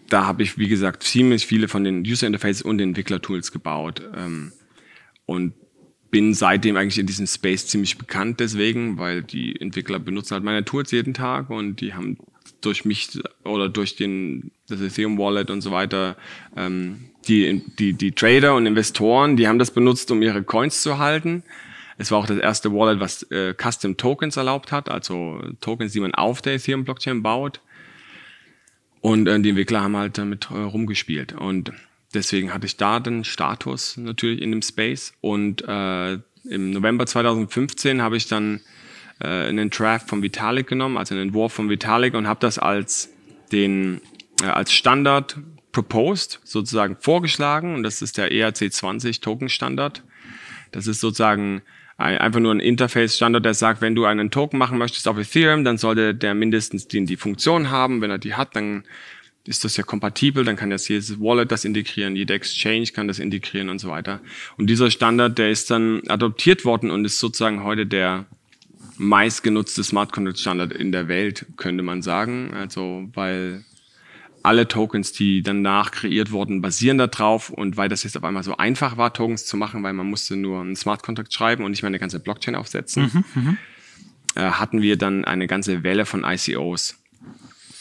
da habe ich, wie gesagt, ziemlich viele von den User Interfaces und Entwicklertools gebaut. Ähm, und bin seitdem eigentlich in diesem Space ziemlich bekannt deswegen, weil die Entwickler benutzen halt meine Tools jeden Tag und die haben durch mich oder durch den, das Ethereum Wallet und so weiter, ähm, die, die, die Trader und Investoren, die haben das benutzt, um ihre Coins zu halten. Es war auch das erste Wallet, was äh, Custom Tokens erlaubt hat, also Tokens, die man auf der Ethereum Blockchain baut. Und äh, die Entwickler haben halt damit äh, rumgespielt. Und deswegen hatte ich da den Status natürlich in dem Space. Und äh, im November 2015 habe ich dann äh, einen Draft von Vitalik genommen, also einen Entwurf von Vitalik und habe das als den äh, als Standard proposed, sozusagen vorgeschlagen. Und das ist der ERC20 Token Standard. Das ist sozusagen ein, einfach nur ein Interface-Standard, der sagt, wenn du einen Token machen möchtest auf Ethereum, dann sollte der mindestens die, die Funktion haben. Wenn er die hat, dann ist das ja kompatibel, dann kann jetzt jedes Wallet das integrieren, jede Exchange kann das integrieren und so weiter. Und dieser Standard, der ist dann adoptiert worden und ist sozusagen heute der meistgenutzte Smart Contract Standard in der Welt, könnte man sagen. Also, weil alle Tokens, die danach kreiert wurden, basieren darauf und weil das jetzt auf einmal so einfach war, Tokens zu machen, weil man musste nur einen Smart Contract schreiben und nicht mehr eine ganze Blockchain aufsetzen, mhm, mhm. äh, hatten wir dann eine ganze Welle von ICOs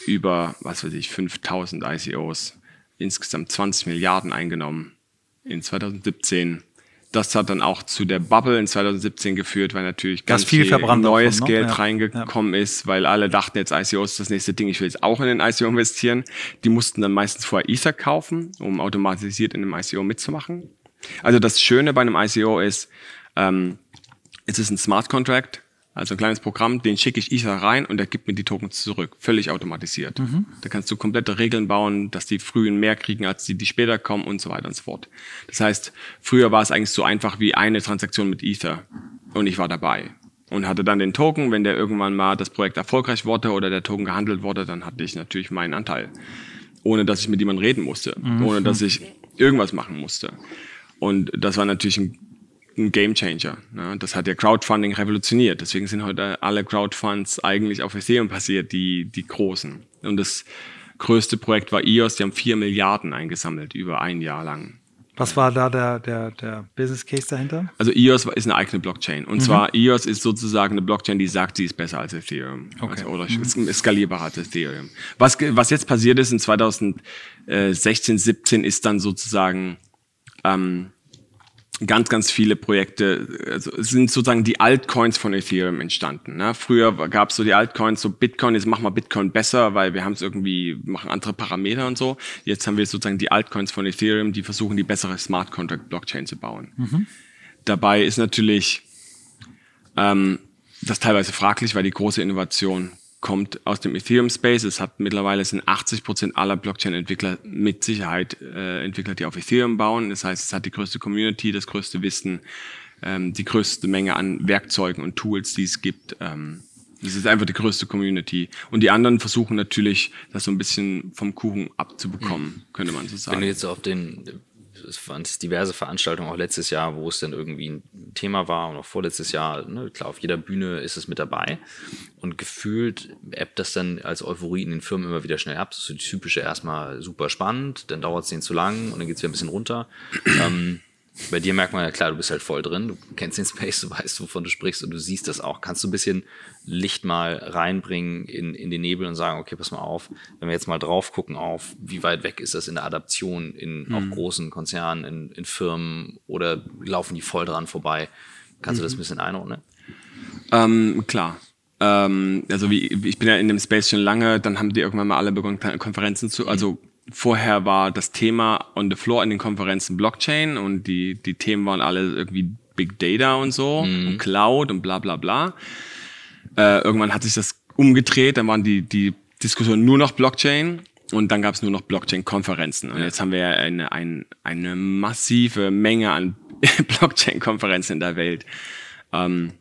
über, was weiß ich, 5000 ICOs, insgesamt 20 Milliarden eingenommen in 2017 das hat dann auch zu der Bubble in 2017 geführt, weil natürlich ganz viel, viel neues davon, ne? Geld ja. reingekommen ja. ist, weil alle dachten jetzt ICO ist das nächste Ding, ich will jetzt auch in den ICO investieren. Die mussten dann meistens vorher Ether kaufen, um automatisiert in einem ICO mitzumachen. Also das Schöne bei einem ICO ist, ähm, es ist ein Smart Contract, also ein kleines Programm, den schicke ich Ether rein und er gibt mir die Tokens zurück, völlig automatisiert. Mhm. Da kannst du komplette Regeln bauen, dass die frühen mehr kriegen, als die, die später kommen und so weiter und so fort. Das heißt, früher war es eigentlich so einfach wie eine Transaktion mit Ether und ich war dabei und hatte dann den Token. Wenn der irgendwann mal das Projekt erfolgreich wurde oder der Token gehandelt wurde, dann hatte ich natürlich meinen Anteil, ohne dass ich mit jemandem reden musste, mhm. ohne dass ich irgendwas machen musste. Und das war natürlich ein ein Game Changer. Ne? Das hat ja Crowdfunding revolutioniert. Deswegen sind heute alle Crowdfunds eigentlich auf Ethereum passiert, die, die großen. Und das größte Projekt war EOS, die haben vier Milliarden eingesammelt über ein Jahr lang.
Was war da der, der, der Business Case dahinter?
Also EOS ist eine eigene Blockchain. Und mhm. zwar EOS ist sozusagen eine Blockchain, die sagt, sie ist besser als Ethereum. Okay. Also, oder mhm. skalierbar als Ethereum. Was, was jetzt passiert ist in 2016, 17 ist dann sozusagen ähm, ganz, ganz viele Projekte, also sind sozusagen die Altcoins von Ethereum entstanden. Ne? Früher gab es so die Altcoins, so Bitcoin, jetzt machen wir Bitcoin besser, weil wir haben es irgendwie, machen andere Parameter und so. Jetzt haben wir sozusagen die Altcoins von Ethereum, die versuchen, die bessere Smart Contract Blockchain zu bauen. Mhm. Dabei ist natürlich ähm, das teilweise fraglich, weil die große Innovation kommt aus dem Ethereum Space. Es hat mittlerweile sind 80 Prozent aller Blockchain-Entwickler mit Sicherheit äh, Entwickler, die auf Ethereum bauen. Das heißt, es hat die größte Community, das größte Wissen, ähm, die größte Menge an Werkzeugen und Tools, die es gibt. Ähm, das ist einfach die größte Community. Und die anderen versuchen natürlich, das so ein bisschen vom Kuchen abzubekommen, könnte man so sagen.
Wenn du jetzt auf den es waren diverse Veranstaltungen auch letztes Jahr, wo es dann irgendwie ein Thema war und auch vorletztes Jahr, ne, klar, auf jeder Bühne ist es mit dabei und gefühlt ebbt das dann als Euphorie in den Firmen immer wieder schnell ab. Das ist so die typische erstmal super spannend, dann dauert es denen zu lang und dann geht es wieder ein bisschen runter. ähm, bei dir merkt man ja klar, du bist halt voll drin, du kennst den Space, du weißt, wovon du sprichst und du siehst das auch. Kannst du ein bisschen Licht mal reinbringen in, in den Nebel und sagen, okay, pass mal auf, wenn wir jetzt mal drauf gucken auf, wie weit weg ist das in der Adaption in mhm. auch großen Konzernen, in, in Firmen oder laufen die voll dran vorbei? Kannst mhm. du das ein bisschen einordnen?
Ähm, klar. Ähm, also wie, ich bin ja in dem Space schon lange, dann haben die irgendwann mal alle begonnen, Konferenzen zu, also vorher war das Thema on the floor in den Konferenzen Blockchain und die, die Themen waren alle irgendwie Big Data und so mhm. und Cloud und bla bla bla. Äh, irgendwann hat sich das umgedreht, dann waren die, die Diskussionen nur noch Blockchain und dann gab es nur noch Blockchain-Konferenzen. Und jetzt haben wir eine, eine, eine massive Menge an Blockchain-Konferenzen in der Welt. Ähm,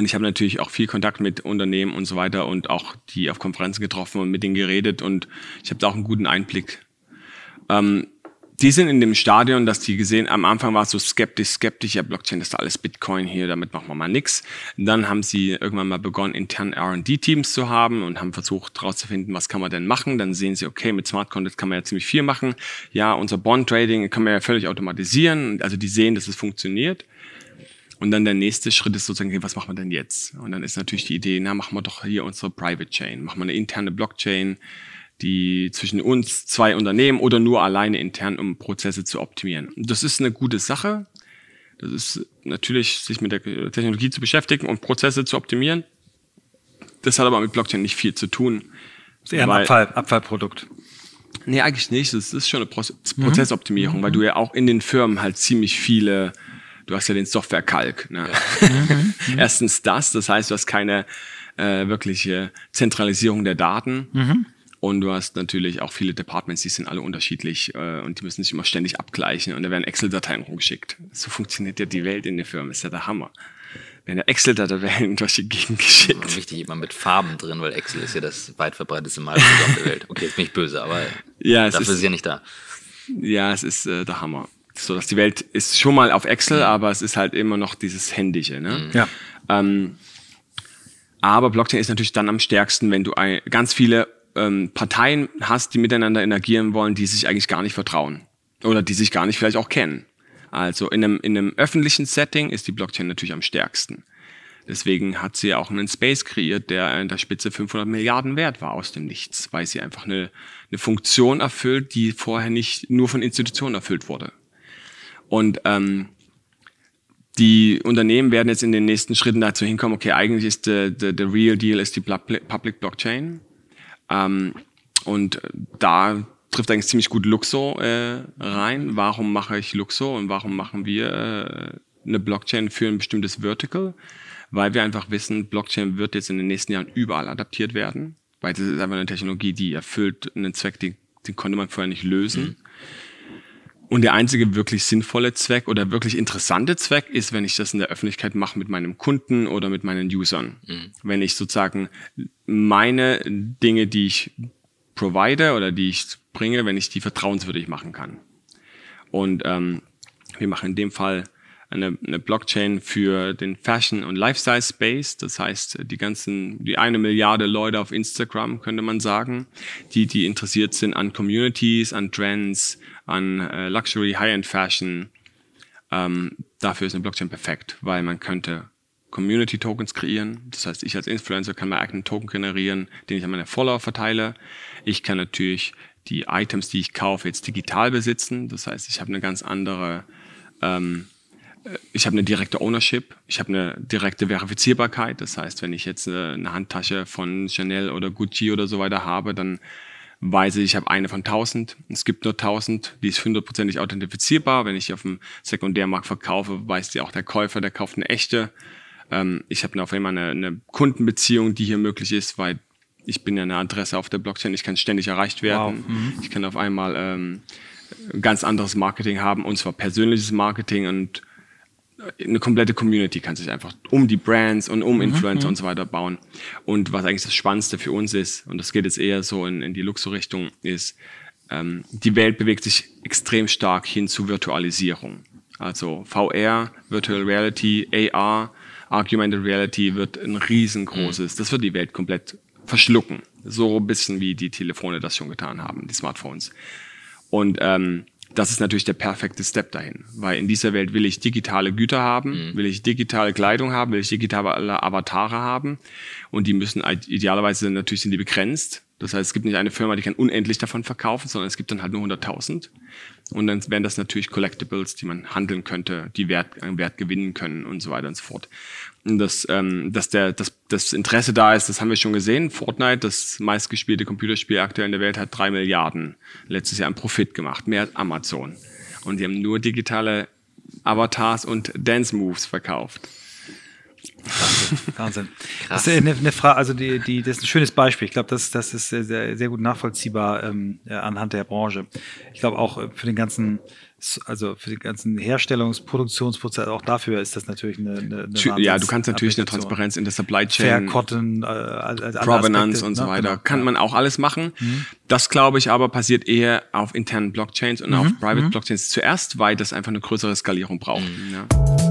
und ich habe natürlich auch viel Kontakt mit Unternehmen und so weiter und auch die auf Konferenzen getroffen und mit denen geredet und ich habe da auch einen guten Einblick. Ähm, die sind in dem Stadion, dass die gesehen, am Anfang war es so skeptisch, skeptisch, ja, Blockchain ist alles Bitcoin hier, damit machen wir mal nix. Dann haben sie irgendwann mal begonnen, intern R&D-Teams zu haben und haben versucht herauszufinden, was kann man denn machen. Dann sehen sie, okay, mit Smart Contracts kann man ja ziemlich viel machen. Ja, unser Bond-Trading kann man ja völlig automatisieren. Also die sehen, dass es funktioniert. Und dann der nächste Schritt ist sozusagen, okay, was machen wir denn jetzt? Und dann ist natürlich die Idee, na, machen wir doch hier unsere Private Chain, machen wir eine interne Blockchain, die zwischen uns zwei Unternehmen oder nur alleine intern, um Prozesse zu optimieren. Und das ist eine gute Sache. Das ist natürlich, sich mit der Technologie zu beschäftigen und Prozesse zu optimieren. Das hat aber mit Blockchain nicht viel zu tun.
Das ist eher ein Abfall, Abfallprodukt.
Nee, eigentlich nicht. Das ist schon eine Prozessoptimierung, mhm. weil du ja auch in den Firmen halt ziemlich viele du hast ja den Software-Kalk. Ne? Ja. Mhm. Erstens das, das heißt, du hast keine äh, wirkliche Zentralisierung der Daten. Mhm. Und du hast natürlich auch viele Departments, die sind alle unterschiedlich äh, und die müssen sich immer ständig abgleichen und da werden Excel-Dateien rumgeschickt. So funktioniert ja die Welt in der Firma, ist ja der Hammer. Wenn der Excel-Dateien durch die Gegend geschickt.
Wichtig immer mit Farben drin, weil Excel ist ja das weit verbreitete Malprogramm der Welt. Okay, jetzt bin ich böse, aber ja, dafür ist, ist ja nicht da.
Ja, es ist äh, der Hammer so dass die Welt ist schon mal auf Excel, mhm. aber es ist halt immer noch dieses Händische. Ne?
Mhm. Ja. Ähm,
aber Blockchain ist natürlich dann am stärksten, wenn du ein, ganz viele ähm, Parteien hast, die miteinander interagieren wollen, die sich eigentlich gar nicht vertrauen oder die sich gar nicht vielleicht auch kennen. Also in einem, in einem öffentlichen Setting ist die Blockchain natürlich am stärksten. Deswegen hat sie auch einen Space kreiert, der in der Spitze 500 Milliarden wert war aus dem Nichts, weil sie einfach eine, eine Funktion erfüllt, die vorher nicht nur von Institutionen erfüllt wurde. Und ähm, die Unternehmen werden jetzt in den nächsten Schritten dazu hinkommen, okay, eigentlich ist der, der, der Real Deal ist die Public Blockchain. Ähm, und da trifft eigentlich ziemlich gut Luxo äh, rein. Warum mache ich Luxo und warum machen wir äh, eine Blockchain für ein bestimmtes Vertical? Weil wir einfach wissen, Blockchain wird jetzt in den nächsten Jahren überall adaptiert werden, weil das ist einfach eine Technologie, die erfüllt einen Zweck, den, den konnte man vorher nicht lösen. Mhm. Und der einzige wirklich sinnvolle Zweck oder wirklich interessante Zweck ist, wenn ich das in der Öffentlichkeit mache mit meinem Kunden oder mit meinen Usern. Mhm. Wenn ich sozusagen meine Dinge, die ich provide oder die ich bringe, wenn ich die vertrauenswürdig machen kann. Und ähm, wir machen in dem Fall eine, eine Blockchain für den Fashion- und Lifestyle-Space. Das heißt, die ganzen, die eine Milliarde Leute auf Instagram, könnte man sagen, die, die interessiert sind an Communities, an Trends, an äh, Luxury, High-End Fashion. Ähm, dafür ist eine Blockchain perfekt, weil man könnte Community Tokens kreieren. Das heißt, ich als Influencer kann meinen eigenen Token generieren, den ich an meine Follower verteile. Ich kann natürlich die Items, die ich kaufe, jetzt digital besitzen. Das heißt, ich habe eine ganz andere ähm, ich habe eine direkte Ownership, ich habe eine direkte Verifizierbarkeit. Das heißt, wenn ich jetzt äh, eine Handtasche von Chanel oder Gucci oder so weiter habe, dann weiß ich, ich habe eine von 1000. Es gibt nur 1000, die ist hundertprozentig authentifizierbar. Wenn ich die auf dem Sekundärmarkt verkaufe, weiß die auch der Käufer, der kauft eine echte. Ähm, ich habe auf einmal eine, eine Kundenbeziehung, die hier möglich ist, weil ich bin ja eine Adresse auf der Blockchain, ich kann ständig erreicht werden. Wow. Mhm. Ich kann auf einmal ähm, ganz anderes Marketing haben, und zwar persönliches Marketing und eine komplette Community kann sich einfach um die Brands und um mhm, Influencer mhm. und so weiter bauen. Und was eigentlich das Spannendste für uns ist, und das geht jetzt eher so in, in die Luxusrichtung, ist, ähm, die Welt bewegt sich extrem stark hin zu Virtualisierung. Also VR, Virtual Reality, AR, Augmented Reality wird ein riesengroßes, mhm. das wird die Welt komplett verschlucken. So ein bisschen wie die Telefone das schon getan haben, die Smartphones. Und ähm, das ist natürlich der perfekte Step dahin. Weil in dieser Welt will ich digitale Güter haben, mhm. will ich digitale Kleidung haben, will ich digitale Avatare haben. Und die müssen idealerweise natürlich sind die begrenzt. Das heißt, es gibt nicht eine Firma, die kann unendlich davon verkaufen, sondern es gibt dann halt nur 100.000. Und dann wären das natürlich Collectibles, die man handeln könnte, die Wert, Wert gewinnen können und so weiter und so fort. Und das, ähm, dass der, das, das Interesse da ist, das haben wir schon gesehen. Fortnite, das meistgespielte Computerspiel aktuell in der Welt, hat drei Milliarden letztes Jahr einen Profit gemacht, mehr als Amazon. Und die haben nur digitale Avatars und Dance Moves verkauft.
Wahnsinn. Wahnsinn. Krass. Das ist eine, eine Frage, also die, die, das ist ein schönes Beispiel. Ich glaube, das, das ist sehr, sehr gut nachvollziehbar ähm, anhand der Branche. Ich glaube auch äh, für den ganzen also für den ganzen Herstellungs-, Produktionsprozess, auch dafür ist das natürlich eine, eine,
eine Ja, du kannst natürlich eine Transparenz in der Supply Chain,
Fair äh, als,
Provenance und so ne? weiter, genau. kann man auch alles machen. Mhm. Das glaube ich aber passiert eher auf internen Blockchains und mhm. auf Private mhm. Blockchains zuerst, weil das einfach eine größere Skalierung braucht. Mhm. Ja.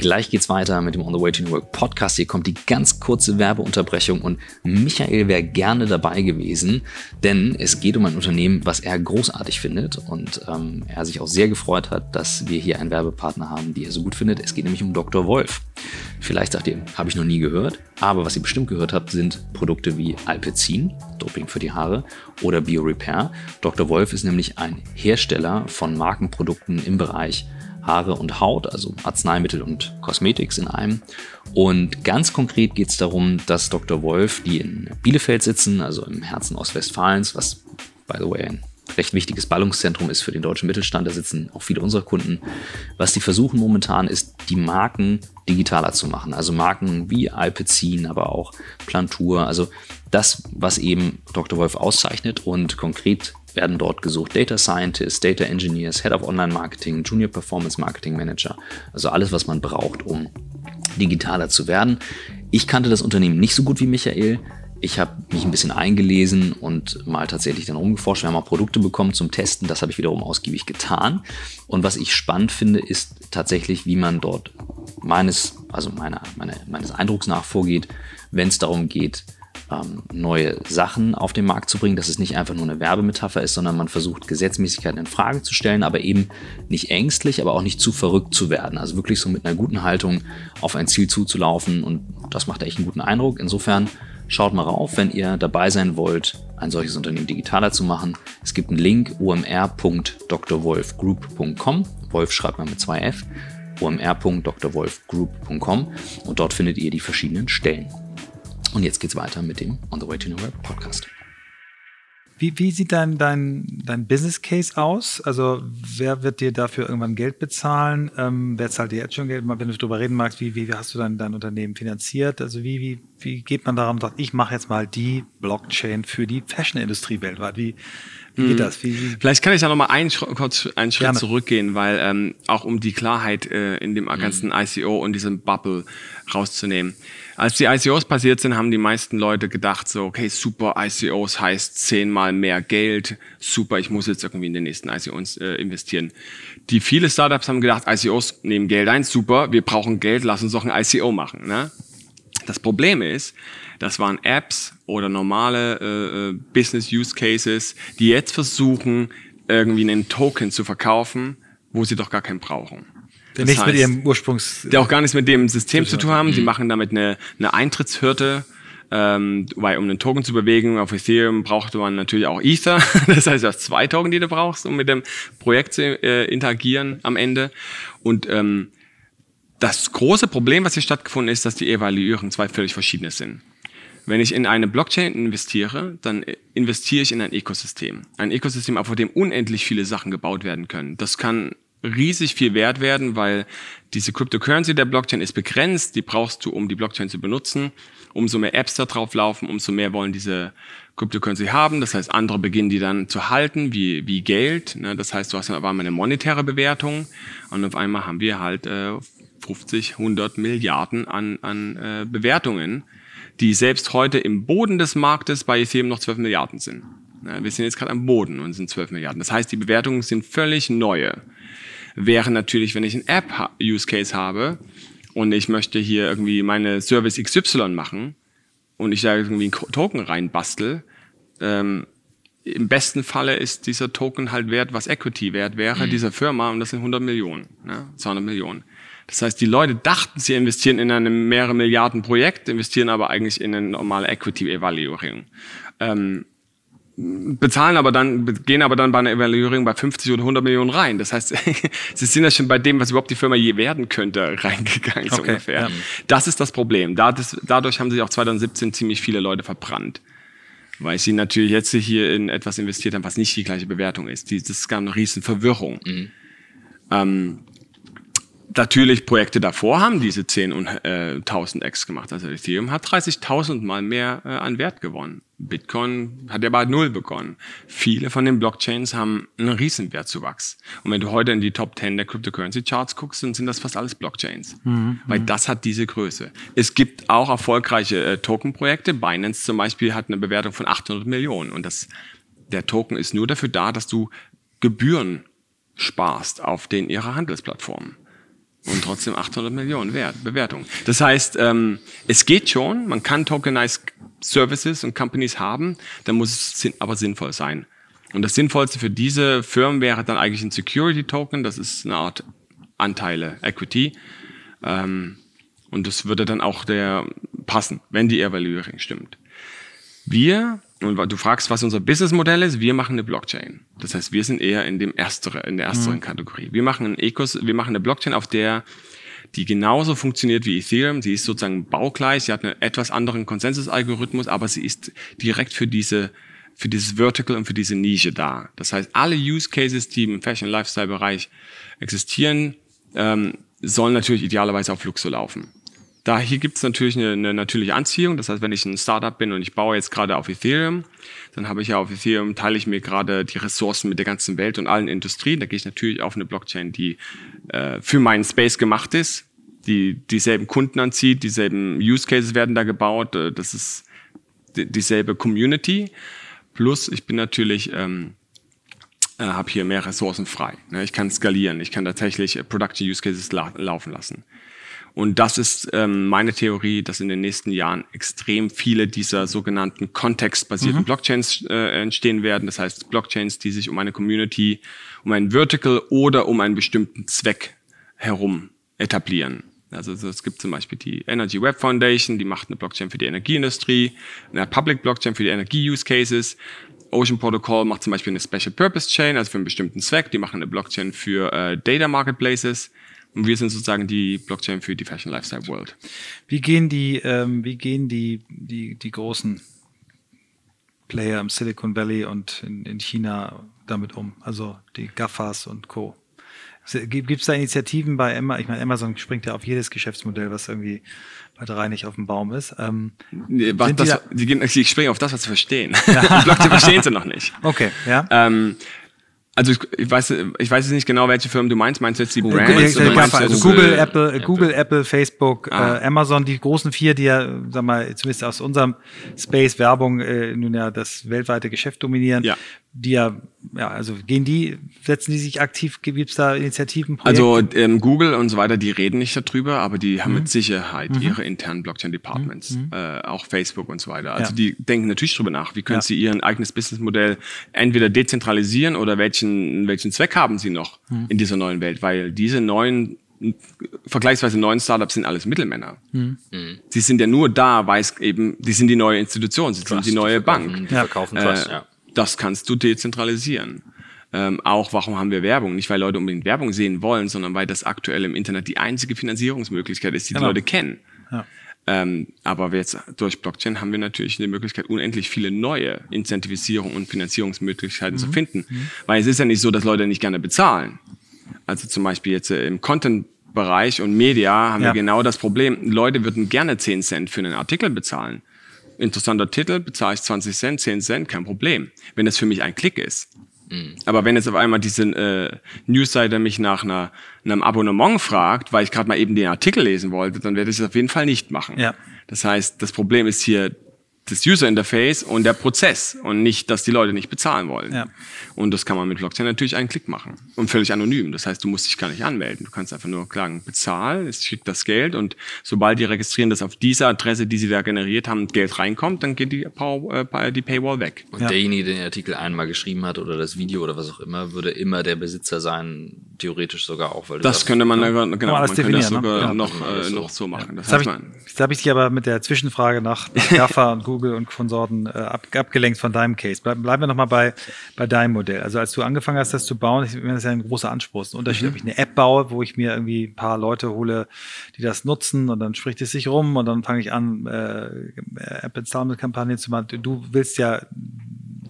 Gleich geht's weiter mit dem On the Way to New Work Podcast. Hier kommt die ganz kurze Werbeunterbrechung und Michael wäre gerne dabei gewesen, denn es geht um ein Unternehmen, was er großartig findet und ähm, er sich auch sehr gefreut hat, dass wir hier einen Werbepartner haben, die er so gut findet. Es geht nämlich um Dr. Wolf. Vielleicht sagt ihr, habe ich noch nie gehört, aber was ihr bestimmt gehört habt, sind Produkte wie Alpecin, Doping für die Haare, oder BioRepair. Dr. Wolf ist nämlich ein Hersteller von Markenprodukten im Bereich Haare und Haut, also Arzneimittel und Cosmetics in einem. Und ganz konkret geht es darum, dass Dr. Wolf, die in Bielefeld sitzen, also im Herzen Ostwestfalens, was by the way ein recht wichtiges Ballungszentrum ist für den deutschen Mittelstand, da sitzen auch viele unserer Kunden. Was die versuchen momentan ist, die Marken digitaler zu machen. Also Marken wie Alpecin, aber auch Plantur, also das, was eben Dr. Wolf auszeichnet und konkret werden dort gesucht Data Scientists, Data Engineers, Head of Online Marketing, Junior Performance Marketing Manager. Also alles, was man braucht, um digitaler zu werden. Ich kannte das Unternehmen nicht so gut wie Michael. Ich habe mich ein bisschen eingelesen und mal tatsächlich dann rumgeforscht. Wir haben auch Produkte bekommen zum Testen. Das habe ich wiederum ausgiebig getan. Und was ich spannend finde, ist tatsächlich, wie man dort meines, also meiner, meine, meines Eindrucks nach vorgeht, wenn es darum geht, ähm, neue Sachen auf den Markt zu bringen, dass es nicht einfach nur eine Werbemetapher ist, sondern man versucht Gesetzmäßigkeiten in Frage zu stellen, aber eben nicht ängstlich, aber auch nicht zu verrückt zu werden. Also wirklich so mit einer guten Haltung auf ein Ziel zuzulaufen und das macht echt einen guten Eindruck. Insofern schaut mal rauf, wenn ihr dabei sein wollt, ein solches Unternehmen digitaler zu machen. Es gibt einen Link omr.drwolfgroup.com. Wolf schreibt man mit zwei F omr.drwolfgroup.com und dort findet ihr die verschiedenen Stellen. Und jetzt geht's weiter mit dem On the Way to Nowhere Podcast.
Wie, wie sieht dein, dein, dein Business Case aus? Also wer wird dir dafür irgendwann Geld bezahlen? Ähm, wer zahlt dir jetzt schon Geld? Wenn du darüber reden magst, wie, wie hast du dein, dein Unternehmen finanziert? Also wie, wie, wie geht man daran und sagt, ich mache jetzt mal die Blockchain für die Fashion-Industrie weltweit? Wie, wie geht mhm. das? Wie, wie
Vielleicht kann ich da nochmal einen, kurz einen Schritt Gerne. zurückgehen, weil ähm, auch um die Klarheit äh, in dem ganzen mhm. ICO und diesem Bubble rauszunehmen. Als die ICOs passiert sind, haben die meisten Leute gedacht, so, okay, super, ICOs heißt zehnmal mehr Geld, super, ich muss jetzt irgendwie in den nächsten ICOs äh, investieren. Die viele Startups haben gedacht, ICOs nehmen Geld ein, super, wir brauchen Geld, lass uns doch ein ICO machen. Ne? Das Problem ist, das waren Apps oder normale äh, äh Business Use Cases, die jetzt versuchen, irgendwie einen Token zu verkaufen, wo sie doch gar keinen brauchen.
Der nichts mit ihrem Ursprungs...
Der auch gar nichts mit dem System zu tun haben. Mhm. Sie machen damit eine, eine Eintrittshürde. Ähm, weil um einen Token zu bewegen auf Ethereum braucht man natürlich auch Ether. Das heißt, du hast zwei Token, die du brauchst, um mit dem Projekt zu äh, interagieren am Ende. Und ähm, das große Problem, was hier stattgefunden ist, dass die Evaluierungen zwei völlig verschiedene sind. Wenn ich in eine Blockchain investiere, dann investiere ich in ein Ökosystem. Ein Ökosystem, auf dem unendlich viele Sachen gebaut werden können. Das kann riesig viel wert werden, weil diese Cryptocurrency der Blockchain ist begrenzt, die brauchst du, um die Blockchain zu benutzen. Umso mehr Apps da drauf laufen, umso mehr wollen diese Cryptocurrency haben. Das heißt, andere beginnen die dann zu halten, wie, wie Geld. Ne? Das heißt, du hast dann auf einmal eine monetäre Bewertung und auf einmal haben wir halt äh, 50, 100 Milliarden an, an äh, Bewertungen, die selbst heute im Boden des Marktes bei Ethereum noch 12 Milliarden sind. Wir sind jetzt gerade am Boden und sind 12 Milliarden. Das heißt, die Bewertungen sind völlig neue wäre natürlich, wenn ich einen App-Use-Case habe und ich möchte hier irgendwie meine Service XY machen und ich da irgendwie einen Token reinbastel, ähm, im besten Falle ist dieser Token halt wert, was Equity wert wäre, mhm. dieser Firma, und das sind 100 Millionen, ne? 200 Millionen. Das heißt, die Leute dachten, sie investieren in ein mehrere Milliarden Projekt, investieren aber eigentlich in eine normale Equity-Evaluierung. Ähm, bezahlen aber dann, gehen aber dann bei einer Evaluierung bei 50 oder 100 Millionen rein. Das heißt, sie sind ja schon bei dem, was überhaupt die Firma je werden könnte, reingegangen, so okay, ungefähr. Ja. Das ist das Problem. Dadurch haben sich auch 2017 ziemlich viele Leute verbrannt. Weil sie natürlich jetzt hier in etwas investiert haben, was nicht die gleiche Bewertung ist. Das ist gar eine riesen Verwirrung. Mhm. Ähm, natürlich Projekte davor haben diese 10 und äh, 1000 X gemacht. Also Ethereum hat 30.000 mal mehr äh, an Wert gewonnen. Bitcoin hat ja bald null begonnen. Viele von den Blockchains haben einen riesen Wertzuwachs. Und wenn du heute in die Top 10 der Cryptocurrency Charts guckst, dann sind das fast alles Blockchains. Mhm. Weil das hat diese Größe. Es gibt auch erfolgreiche äh, Token-Projekte. Binance zum Beispiel hat eine Bewertung von 800 Millionen. Und das, der Token ist nur dafür da, dass du Gebühren sparst auf den ihrer Handelsplattformen und trotzdem 800 Millionen Wert, Bewertung. Das heißt, ähm, es geht schon, man kann Tokenized Services und Companies haben, dann muss es aber sinnvoll sein. Und das Sinnvollste für diese Firmen wäre dann eigentlich ein Security Token, das ist eine Art Anteile, Equity. Ähm, und das würde dann auch der passen, wenn die Evaluering stimmt. Wir und du fragst, was unser Businessmodell ist, wir machen eine Blockchain. Das heißt, wir sind eher in dem erstere, in der ersteren mhm. Kategorie. Wir machen ein Ecos, wir machen eine Blockchain, auf der die genauso funktioniert wie Ethereum. Sie ist sozusagen baugleich. Sie hat einen etwas anderen Konsensusalgorithmus, aber sie ist direkt für diese für dieses Vertical und für diese Nische da. Das heißt, alle Use Cases, die im Fashion Lifestyle Bereich existieren, ähm, sollen natürlich idealerweise auf Fluxo laufen. Da hier gibt es natürlich eine, eine natürliche Anziehung. Das heißt, wenn ich ein Startup bin und ich baue jetzt gerade auf Ethereum, dann habe ich ja auf Ethereum, teile ich mir gerade die Ressourcen mit der ganzen Welt und allen Industrien. Da gehe ich natürlich auf eine Blockchain, die äh, für meinen Space gemacht ist, die dieselben Kunden anzieht, dieselben Use Cases werden da gebaut. Äh, das ist dieselbe Community. Plus, ich bin natürlich ähm, äh, habe hier mehr Ressourcen frei. Ne? Ich kann skalieren, ich kann tatsächlich äh, Production Use Cases la laufen lassen. Und das ist ähm, meine Theorie, dass in den nächsten Jahren extrem viele dieser sogenannten kontextbasierten mhm. Blockchains äh, entstehen werden. Das heißt Blockchains, die sich um eine Community, um ein Vertical oder um einen bestimmten Zweck herum etablieren. Also es gibt zum Beispiel die Energy Web Foundation, die macht eine Blockchain für die Energieindustrie, eine Public Blockchain für die Energie-Use Cases. Ocean Protocol macht zum Beispiel eine Special Purpose Chain, also für einen bestimmten Zweck. Die machen eine Blockchain für äh, Data Marketplaces. Und wir sind sozusagen die Blockchain für die Fashion Lifestyle World.
Wie gehen die, ähm, wie gehen die, die, die großen Player im Silicon Valley und in, in China damit um? Also die GAFAs und Co. Gibt es da Initiativen bei Emma? Ich meine, Amazon springt ja auf jedes Geschäftsmodell, was irgendwie bei drei nicht auf dem Baum ist. Ähm,
nee, was, das, da die, gehen, die springen auf das, was sie verstehen. Ja. die Blockchain verstehen sie noch nicht.
Okay, ja.
Ähm, also ich, ich weiß, ich weiß jetzt nicht genau, welche Firmen du meinst. Meinst du jetzt die
Brands? Google, meinst also Google, Apple, Apple, Google, Apple, Facebook, ah. äh, Amazon, die großen vier, die ja, sag mal, zumindest aus unserem Space Werbung äh, nun ja das weltweite Geschäft dominieren. Ja die ja, ja, also gehen die, setzen die sich aktiv, gibt es da Initiativen?
Projekte? Also ähm, Google und so weiter, die reden nicht darüber, aber die haben mhm. mit Sicherheit mhm. ihre internen Blockchain-Departments, mhm. äh, auch Facebook und so weiter. Also ja. die denken natürlich darüber nach, wie können ja. sie ihr eigenes Businessmodell entweder dezentralisieren oder welchen, welchen Zweck haben sie noch mhm. in dieser neuen Welt, weil diese neuen vergleichsweise neuen Startups sind alles Mittelmänner. Mhm. Sie sind ja nur da, weil es eben, die sind die neue Institution, sie Trust, sind die neue Bank.
Die verkaufen Trust,
äh, ja das kannst du dezentralisieren. Ähm, auch warum haben wir Werbung? Nicht, weil Leute unbedingt Werbung sehen wollen, sondern weil das aktuell im Internet die einzige Finanzierungsmöglichkeit ist, die genau. die Leute kennen. Ja. Ähm, aber jetzt durch Blockchain haben wir natürlich die Möglichkeit, unendlich viele neue Incentivisierung und Finanzierungsmöglichkeiten mhm. zu finden. Mhm. Weil es ist ja nicht so, dass Leute nicht gerne bezahlen. Also zum Beispiel jetzt äh, im Content-Bereich und Media haben ja. wir genau das Problem. Leute würden gerne 10 Cent für einen Artikel bezahlen interessanter Titel, bezahle ich 20 Cent, 10 Cent, kein Problem. Wenn das für mich ein Klick ist. Mhm. Aber wenn jetzt auf einmal diese äh, Newsseite mich nach einer, einem Abonnement fragt, weil ich gerade mal eben den Artikel lesen wollte, dann werde ich es auf jeden Fall nicht machen. Ja. Das heißt, das Problem ist hier das User Interface und der Prozess und nicht, dass die Leute nicht bezahlen wollen. Ja. Und das kann man mit Blockchain natürlich einen Klick machen und völlig anonym. Das heißt, du musst dich gar nicht anmelden. Du kannst einfach nur sagen, bezahl, es schickt das Geld und sobald die registrieren, dass auf dieser Adresse, die sie da generiert haben, Geld reinkommt, dann geht die, äh, die Paywall weg.
Und ja. derjenige, der den Artikel einmal geschrieben hat oder das Video oder was auch immer, würde immer der Besitzer sein, theoretisch sogar auch.
Weil das sagst, könnte man, genau, man könnte das sogar ne? noch, äh, noch so machen.
Das, das habe ich, hab ich dich aber mit der Zwischenfrage nach, nach GAFA und Google und Konsorten äh, ab, abgelenkt von deinem Case. Bleib, bleiben wir nochmal bei, bei deinem Modell. Also als du angefangen hast, das zu bauen, ich meine, das ist ja ein großer Anspruch. Ein Unterschied, mhm. ob ich eine App baue, wo ich mir irgendwie ein paar Leute hole, die das nutzen und dann spricht es sich rum und dann fange ich an, äh, App-Installment-Kampagnen zu machen. Du willst ja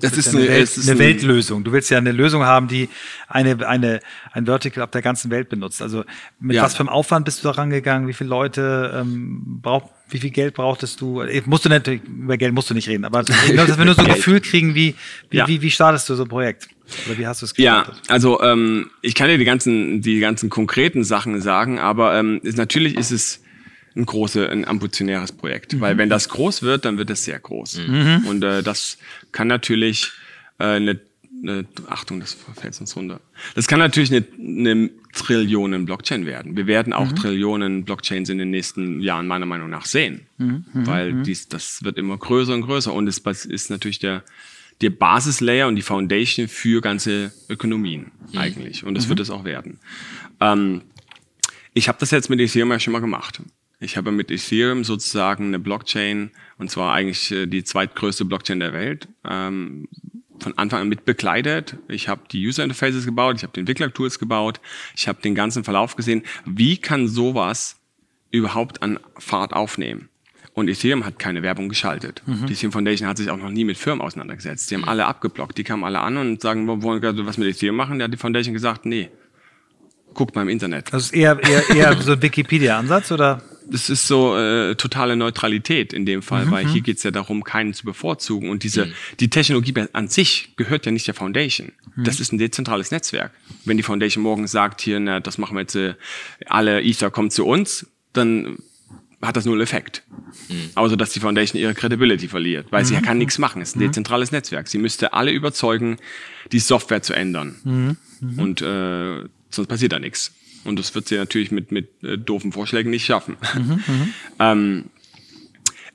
Das ist
eine,
eine,
Welt,
ist
eine
ein-
Weltlösung. Du willst ja eine Lösung haben, die eine, eine, ein Vertical auf der ganzen Welt benutzt. Also mit
Ja.
was für einem Aufwand bist du da rangegangen? Wie viele Leute ähm, braucht, wie viel Geld brauchtest du? Musst du natürlich, über Geld musst du nicht reden, aber ich glaube, dass wir nur so ein. Gefühl kriegen, wie, wie,
Ja.
wie, wie startest du so ein Projekt? Oder wie hast du es
Ja,
gestartet?
also ähm, ich kann dir die ganzen, die ganzen konkreten Sachen sagen, aber ähm, ist, natürlich ist es ein große, ein ambitionäres Projekt, weil wenn das groß wird, dann wird es sehr groß. Und äh, das kann natürlich äh, eine, eine, Achtung, das fällt uns runter. Das kann natürlich eine, eine Trillionen Blockchain werden. Wir werden auch Trillionen Blockchains in den nächsten Jahren meiner Meinung nach sehen, weil dies, das wird immer größer und größer und es ist natürlich der der Basislayer und die Foundation für ganze Ökonomien eigentlich. Und das wird es auch werden. Ähm, ich habe das jetzt mit Ethereum ja schon mal gemacht. Ich habe mit Ethereum sozusagen eine Blockchain, und zwar eigentlich äh, die zweitgrößte Blockchain der Welt, ähm, von Anfang an mit begleitet. Ich habe die User Interfaces gebaut, ich habe die Entwicklertools gebaut, ich habe den ganzen Verlauf gesehen. Wie kann sowas überhaupt an Fahrt aufnehmen? Und Ethereum hat keine Werbung geschaltet. Die Ethereum Foundation hat sich auch noch nie mit Firmen auseinandergesetzt. Die haben alle abgeblockt. Die kamen alle an und sagen, wir wollen gerade was mit Ethereum machen. Da hat die Foundation gesagt, nee, guckt mal im Internet.
Das ist eher, eher, eher so ein Wikipedia-Ansatz oder?
Das ist so äh, totale Neutralität in dem Fall, weil hier geht's ja darum, keinen zu bevorzugen. Und diese, die Technologie an sich gehört ja nicht der Foundation. Das ist ein dezentrales Netzwerk. Wenn die Foundation morgen sagt, hier, na, das machen wir jetzt, äh, alle Ether kommen zu uns, dann hat das null Effekt. Außer dass die Foundation ihre Credibility verliert, weil sie kann nichts machen. Es ist ein dezentrales Netzwerk. Sie müsste alle überzeugen, die Software zu ändern. Und äh, sonst passiert da nichts. Und das wird sie natürlich mit, mit äh, doofen Vorschlägen nicht schaffen. ähm,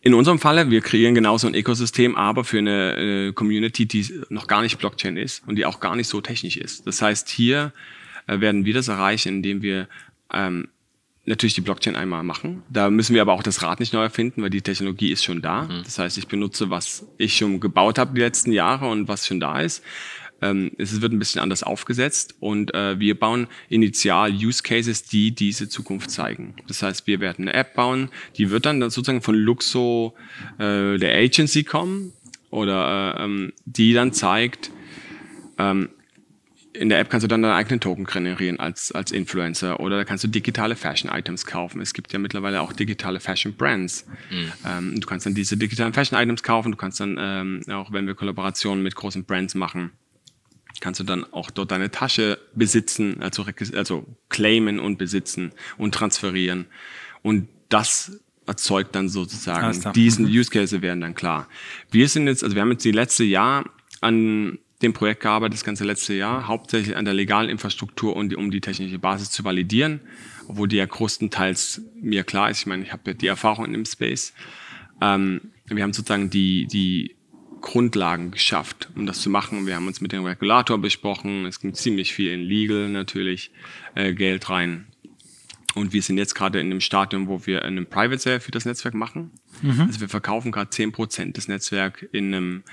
in unserem Falle, wir kreieren genauso ein Ökosystem, aber für eine äh, Community, die noch gar nicht Blockchain ist und die auch gar nicht so technisch ist. Das heißt, hier äh, werden wir das erreichen, indem wir ähm, natürlich die Blockchain einmal machen. Da müssen wir aber auch das Rad nicht neu erfinden, weil die Technologie ist schon da. Das heißt, ich benutze, was ich schon gebaut habe die letzten Jahre und was schon da ist. Ähm, es wird ein bisschen anders aufgesetzt und äh, wir bauen initial Use Cases, die diese Zukunft zeigen. Das heißt, wir werden eine App bauen, die wird dann sozusagen von Luxo äh, der Agency kommen oder äh, ähm, die dann zeigt, ähm, in der App kannst du dann deinen eigenen Token generieren als, als Influencer oder da kannst du digitale Fashion-Items kaufen. Es gibt ja mittlerweile auch digitale Fashion-Brands. Ähm, du kannst dann diese digitalen Fashion-Items kaufen. Du kannst dann, ähm, auch wenn wir Kollaborationen mit großen Brands machen, kannst du dann auch dort deine Tasche besitzen, also, also claimen und besitzen und transferieren. Und das erzeugt dann sozusagen diesen Use Case werden dann klar. Wir sind jetzt, also wir haben jetzt die letzte Jahr an dem Projekt gearbeitet, das ganze letzte Jahr, hauptsächlich an der legalen Infrastruktur und um die technische Basis zu validieren, obwohl die ja größtenteils mir klar ist. Ich meine, ich habe ja die Erfahrung in dem Space. Ähm, wir haben sozusagen die, die Grundlagen geschafft, um das zu machen. Wir haben uns mit dem Regulator besprochen. Es ging ziemlich viel in Legal natürlich äh, Geld rein. Und wir sind jetzt gerade in dem Stadium, wo wir einen Private Sale für das Netzwerk machen. Also wir verkaufen gerade 10% des Netzwerks in einem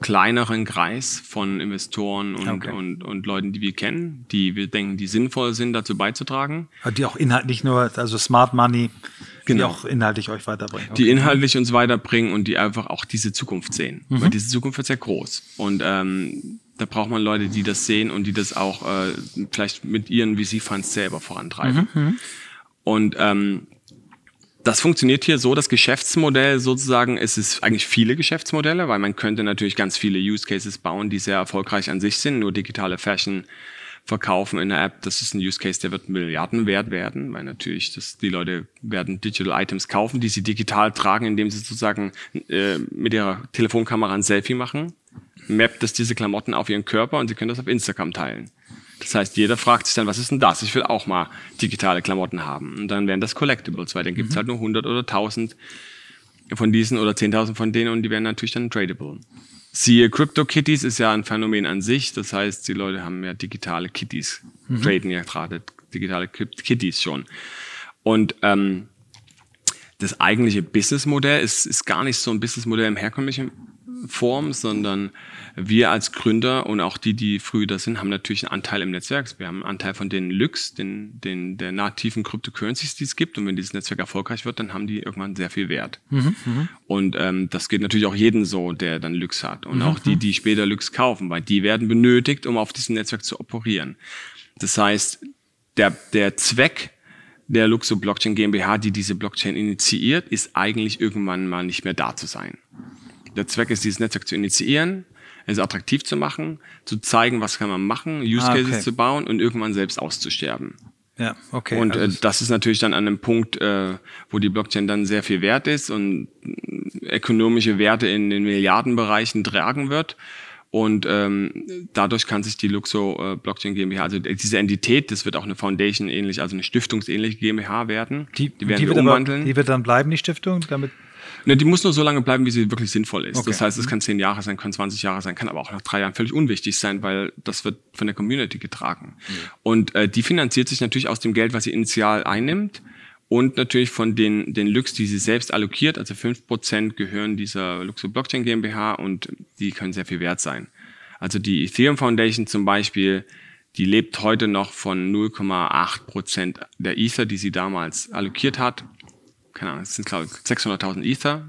kleineren Kreis von Investoren und,
Okay.
und, und Leuten, die wir kennen, die wir denken, die sinnvoll sind, dazu beizutragen.
Die auch inhaltlich nur, also Smart Money, die
Genau.
auch inhaltlich euch weiterbringen.
die inhaltlich uns weiterbringen und die einfach auch diese Zukunft sehen. Weil diese Zukunft wird sehr groß. Und ähm, da braucht man Leute, die das sehen und die das auch äh, vielleicht mit ihren VC-Funds selber vorantreiben. Und ähm, das funktioniert hier so, das Geschäftsmodell sozusagen, es ist eigentlich viele Geschäftsmodelle, weil man könnte natürlich ganz viele Use Cases bauen, die sehr erfolgreich an sich sind. Nur digitale Fashion verkaufen in der App, das ist ein Use Case, der wird Milliarden wert werden, weil natürlich das, die Leute werden Digital Items kaufen, die sie digital tragen, indem sie sozusagen äh, mit ihrer Telefonkamera ein Selfie machen, mappt das diese Klamotten auf ihren Körper und sie können das auf Instagram teilen. Das heißt, jeder fragt sich dann, was ist denn das? Ich will auch mal digitale Klamotten haben. Und dann wären das Collectibles, weil dann gibt's halt nur 100 oder 1000 von diesen oder 10.000 von denen und die wären natürlich dann tradable. Siehe CryptoKitties ist ja ein Phänomen an sich. Das heißt, die Leute haben ja digitale Kitties, traden ja gerade digitale Kit- Kitties schon. Und ähm, das eigentliche Businessmodell ist, ist gar nicht so ein Businessmodell im herkömmlichen Form, sondern wir als Gründer und auch die, die früh da sind, haben natürlich einen Anteil im Netzwerk. Wir haben einen Anteil von den Lux, den, den, der nativen Cryptocurrencies, die es gibt. Und wenn dieses Netzwerk erfolgreich wird, dann haben die irgendwann sehr viel Wert. Mhm, und ähm, das geht natürlich auch jeden so, der dann Lux hat. Und mhm, auch die, die später Lux kaufen, weil die werden benötigt, um auf diesem Netzwerk zu operieren. Das heißt, der, der Zweck der Luxo Blockchain GmbH, die diese Blockchain initiiert, ist eigentlich irgendwann mal nicht mehr da zu sein. Der Zweck ist, dieses Netzwerk zu initiieren, es attraktiv zu machen, zu zeigen, was kann man machen, Use ah, Cases okay. zu bauen und irgendwann selbst auszusterben.
Ja, okay.
Und äh, also das ist natürlich dann an einem Punkt, äh, wo die Blockchain dann sehr viel wert ist und ökonomische Werte in den Milliardenbereichen tragen wird. Und ähm, dadurch kann sich die Luxo äh, Blockchain GmbH, also diese Entität, das wird auch eine Foundation ähnlich, also eine stiftungsähnliche GmbH werden.
Die, die werden die wird umwandeln. Aber, die wird dann bleiben, die Stiftung, damit
Ne, die muss nur so lange bleiben, wie sie wirklich sinnvoll ist. Okay. Das heißt, es kann zehn Jahre sein, kann 20 Jahre sein, kann aber auch nach drei Jahren völlig unwichtig sein, weil das wird von der Community getragen. Mhm. Und äh, die finanziert sich natürlich aus dem Geld, was sie initial einnimmt und natürlich von den, den Lux, die sie selbst allokiert. Also fünf Prozent gehören dieser Luxo Blockchain GmbH und die können sehr viel wert sein. Also die Ethereum Foundation zum Beispiel, die lebt heute noch von 0,8 Prozent der Ether, die sie damals allokiert hat keine Ahnung, es sind glaube ich 600.000 Ether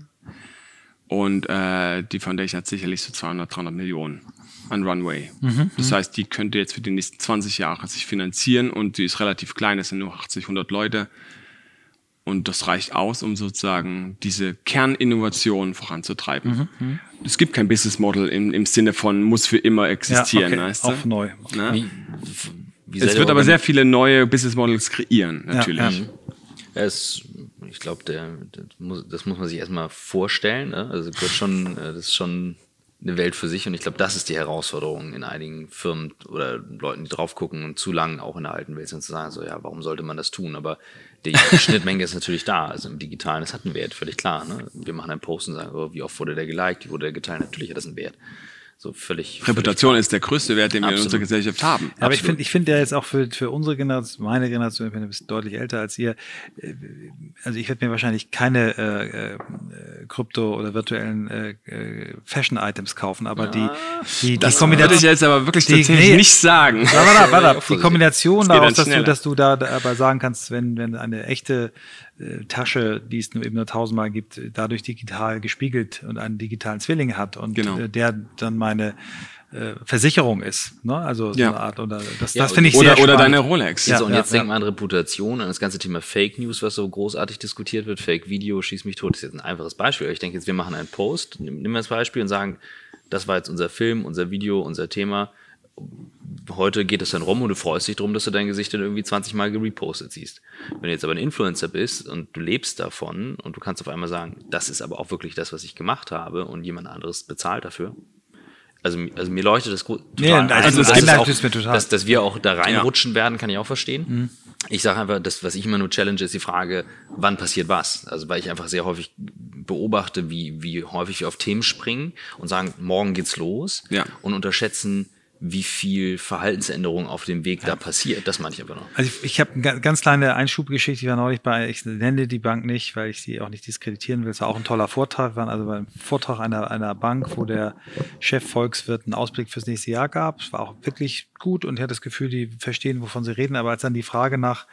und äh, die Foundation hat sicherlich so 200, 300 Millionen an Runway. Mhm, das mhm. heißt, die könnte jetzt für die nächsten 20 Jahre sich finanzieren und die ist relativ klein, es sind nur 80, 100 Leute. Und das reicht aus, um sozusagen diese Kerninnovation voranzutreiben. Mhm, mhm. es gibt kein Business Model im, im Sinne von muss für immer existieren. Ja, okay. weißt
du? Auch neu.
Ne? Wie, wie es wird aber sehr viele neue Business Models kreieren, natürlich. Ja, ja.
Es ich glaube, das muss, das muss man sich erstmal vorstellen. Ne? Also wird schon, äh, das ist schon eine Welt für sich und ich glaube, das ist die Herausforderung in einigen Firmen oder Leuten, die drauf gucken und zu lang auch in der alten Welt sind, zu sagen, so ja, warum sollte man das tun? Aber die Schnittmenge ist natürlich da. Also im Digitalen, das hat einen Wert, völlig klar. Ne? Wir machen einen Post und sagen, oh, wie oft wurde der geliked, wie wurde der geteilt? Natürlich hat das einen Wert. So völlig.
Reputation völlig ist der größte Wert, den Absolut. wir in unserer Gesellschaft haben.
Aber ich finde, ich finde ja jetzt auch für, für unsere Generation, meine Generation, ich bin ein bisschen deutlich älter als ihr, äh, also ich werde mir wahrscheinlich keine äh, äh, Krypto- oder virtuellen äh, äh, Fashion-Items kaufen, aber ja. die, die,
die das Kombination. ich jetzt aber wirklich die, nee, nicht sagen.
Warte, warte, warte, die Kombination daraus, dass du, dass du da aber sagen kannst, wenn, wenn eine echte äh, Tasche, die es nur eben nur tausendmal gibt, dadurch digital gespiegelt und einen digitalen Zwilling hat und genau. Äh, der dann meine äh, Versicherung ist, ne? Also so ja. eine Art oder das, ja, das finde ich
oder,
sehr
Oder deine Rolex.
Ja, so, und jetzt denkt man an Reputation, an das ganze Thema Fake News, was so großartig diskutiert wird, Fake Video, schieß mich tot, das ist jetzt ein einfaches Beispiel. Ich denke jetzt, wir machen einen Post, nehmen wir das Beispiel und sagen, das war jetzt unser Film, unser Video, unser Thema heute geht es dann rum und du freust dich drum, dass du dein Gesicht dann irgendwie 20 Mal gerepostet siehst. Wenn du jetzt aber ein Influencer bist und du lebst davon und du kannst auf einmal sagen, das ist aber auch wirklich das, was ich gemacht habe und jemand anderes bezahlt dafür. Also, also mir leuchtet das total. Nee, also, also das, das auch, total. Dass, dass wir auch da reinrutschen ja. werden, kann ich auch verstehen. Mhm. Ich sage einfach, das, was ich immer nur challenge, ist die Frage, wann passiert was? Also weil ich einfach sehr häufig beobachte, wie, wie häufig wir auf Themen springen und sagen, morgen geht's los ja. und unterschätzen, wie viel Verhaltensänderung auf dem Weg ja. da passiert. Das meine ich aber noch.
Also ich, ich habe eine ganz kleine Einschubgeschichte. Ich war neulich bei, ich nenne die Bank nicht, weil ich sie auch nicht diskreditieren will. Es war auch ein toller Vortrag. Wir waren also beim Vortrag einer, einer Bank, wo der Chef Volkswirt einen Ausblick fürs nächste Jahr gab. Es war auch wirklich gut und ich hatte das Gefühl, die verstehen, wovon sie reden. Aber als dann die Frage nach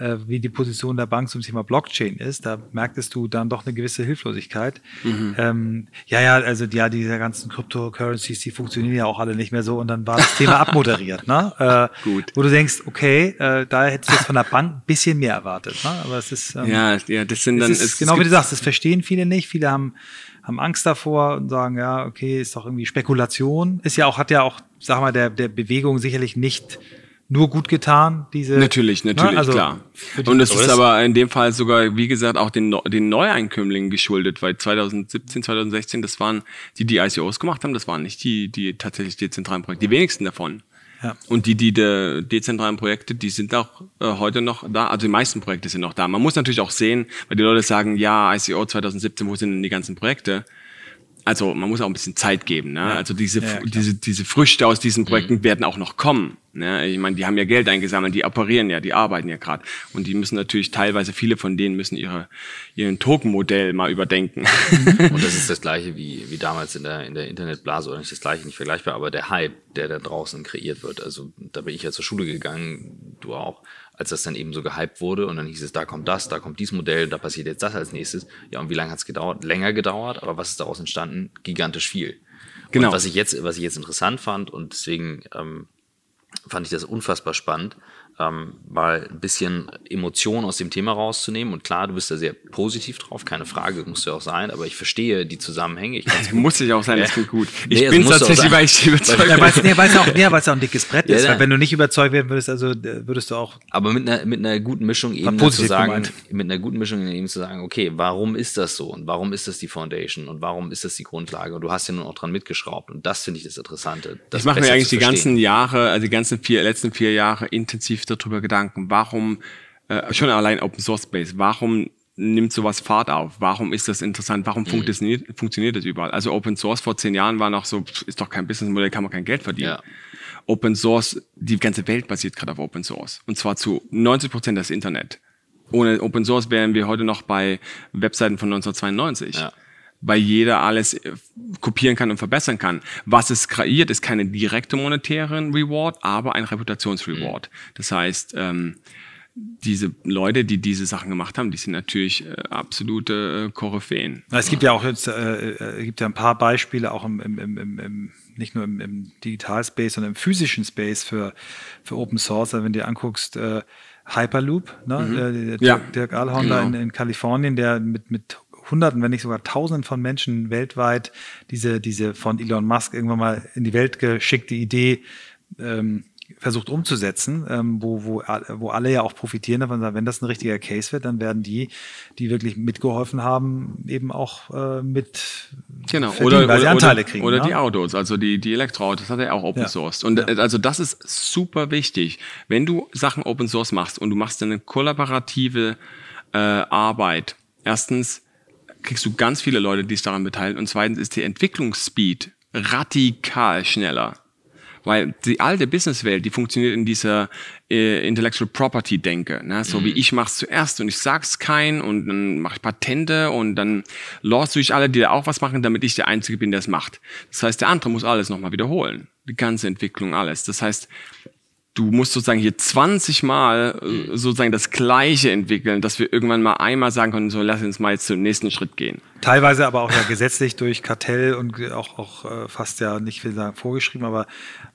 wie die Position der Bank zum Thema Blockchain ist, da merktest du dann doch eine gewisse Hilflosigkeit. Mhm. Ähm, ja, ja, also ja, diese ganzen Cryptocurrencies, die funktionieren ja auch alle nicht mehr so und dann war das Thema abmoderiert, ne? Äh, Gut. Wo du denkst, okay, äh, da hättest du jetzt von der Bank ein bisschen mehr erwartet, ne? Aber es ist ähm,
ja, ja, das sind dann
es ist, genau wie du sagst, das verstehen viele nicht, viele haben haben Angst davor und sagen, ja, okay, ist doch irgendwie Spekulation. Ist ja auch, hat ja auch, sag mal, der, der Bewegung sicherlich nicht nur gut getan, diese.
Natürlich, ne, natürlich, ne? also klar. Und es ist aber in dem Fall sogar, wie gesagt, auch den, den Neueinkömmlingen geschuldet, weil 2017, 2016, das waren die, die ICOs gemacht haben, das waren nicht die, die tatsächlich dezentralen Projekte, die wenigsten davon. Ja. Und die, die der dezentralen Projekte, die sind auch äh, heute noch da, also die meisten Projekte sind noch da. Man muss natürlich auch sehen, weil die Leute sagen, ja, ICO 2017, wo sind denn die ganzen Projekte? Also man muss auch ein bisschen Zeit geben. Ne? Also diese, ja, diese, diese Früchte aus diesen Projekten mhm. werden auch noch kommen. Ne? Ich meine, die haben ja Geld eingesammelt, die operieren ja, die arbeiten ja gerade. Und die müssen natürlich teilweise, viele von denen müssen ihre, ihren Token-Modell mal überdenken.
Mhm. Und das ist das gleiche wie, wie damals in der, in der Internetblase, oder nicht das gleiche, nicht vergleichbar, aber der Hype, der da draußen kreiert wird. Also da bin ich ja zur Schule gegangen, du auch als das dann eben so gehypt wurde und dann hieß es, da kommt das, da kommt dieses Modell, da passiert jetzt das als nächstes. Ja, und wie lange hat es gedauert? Länger gedauert, aber was ist daraus entstanden? Gigantisch viel. Genau. Und was ich jetzt, was ich jetzt interessant fand und deswegen ähm, fand ich das unfassbar spannend, ähm, mal ein bisschen Emotion aus dem Thema rauszunehmen. Und klar, du bist da sehr positiv drauf, keine Frage, muss ja auch sein, aber ich verstehe die Zusammenhänge. Ich
muss ich auch sein, das klingt gut. Ich nee, bin tatsächlich, weil ich
überzeugt bin. Ja, weil es nee, auch, nee, auch ein dickes Brett ja, ist, weil wenn du nicht überzeugt werden würdest, also würdest du auch.
Aber mit einer, mit einer guten Mischung eben zu sagen, gemeint. mit einer guten Mischung eben zu sagen, okay, warum ist das so und warum ist das die Foundation und warum ist das die Grundlage? Und du hast ja nun auch dran mitgeschraubt und das finde ich das Interessante. Das
ich mache mir eigentlich die ganzen Jahre, also die ganzen vier, letzten vier Jahre intensiv darüber Gedanken, warum, äh, schon allein Open Source Space, warum nimmt sowas Fahrt auf? Warum ist das interessant? Warum mhm. funktioniert, funktioniert das überall? Also Open Source vor zehn Jahren war noch so, ist doch kein Businessmodell, kann man kein Geld verdienen. Ja. Open Source, die ganze Welt basiert gerade auf Open Source. Und zwar zu 90 Prozent das Internet. Ohne Open Source wären wir heute noch bei Webseiten von 1992. Ja weil jeder alles äh, kopieren kann und verbessern kann. Was es kreiert, ist keine direkte monetäre Reward, aber ein Reputationsreward. Mhm. Das heißt, ähm, diese Leute, die diese Sachen gemacht haben, die sind natürlich äh, absolute äh, Koryphäen.
Es gibt ja auch jetzt, äh, äh, gibt ja ein paar Beispiele auch im, im, im, im nicht nur im, im Digital-Space, sondern im physischen Space für, für Open Source. Also wenn du dir anguckst, äh, Hyperloop, ne? Mhm. Der, der ja. Dirk Alhorn genau. in, in Kalifornien, der mit, mit Hunderten, wenn nicht sogar Tausenden von Menschen weltweit diese, diese von Elon Musk irgendwann mal in die Welt geschickte Idee ähm, versucht umzusetzen, ähm, wo, wo, wo alle ja auch profitieren davon, wenn das ein richtiger Case wird, dann werden die, die wirklich mitgeholfen haben, eben auch äh, mit
genau. oder, weil sie Anteile kriegen. Oder ja? Ne? die Autos, also die, die Elektroautos, hat er auch Open ja. Sourced. Und ja. also das ist super wichtig. Wenn du Sachen Open Source machst und du machst eine kollaborative äh, Arbeit, erstens kriegst du ganz viele Leute, die sich daran beteiligen. Und zweitens ist die Entwicklungsspeed radikal schneller. Weil die alte Businesswelt, die funktioniert in dieser äh, Intellectual Property Denke. Ne? So mhm. wie ich mach's zuerst und ich sag's kein und dann mache ich Patente und dann lost ich alle, die da auch was machen, damit ich der Einzige bin, der es macht. Das heißt, der andere muss alles nochmal wiederholen. Die ganze Entwicklung, alles. Das heißt, du musst sozusagen hier 20 Mal äh, mhm. sozusagen das Gleiche entwickeln, dass wir irgendwann mal einmal sagen können, so lass uns mal jetzt zum nächsten Schritt gehen.
Teilweise aber auch ja gesetzlich durch Kartell und auch, auch äh, fast ja nicht will sagen vorgeschrieben, aber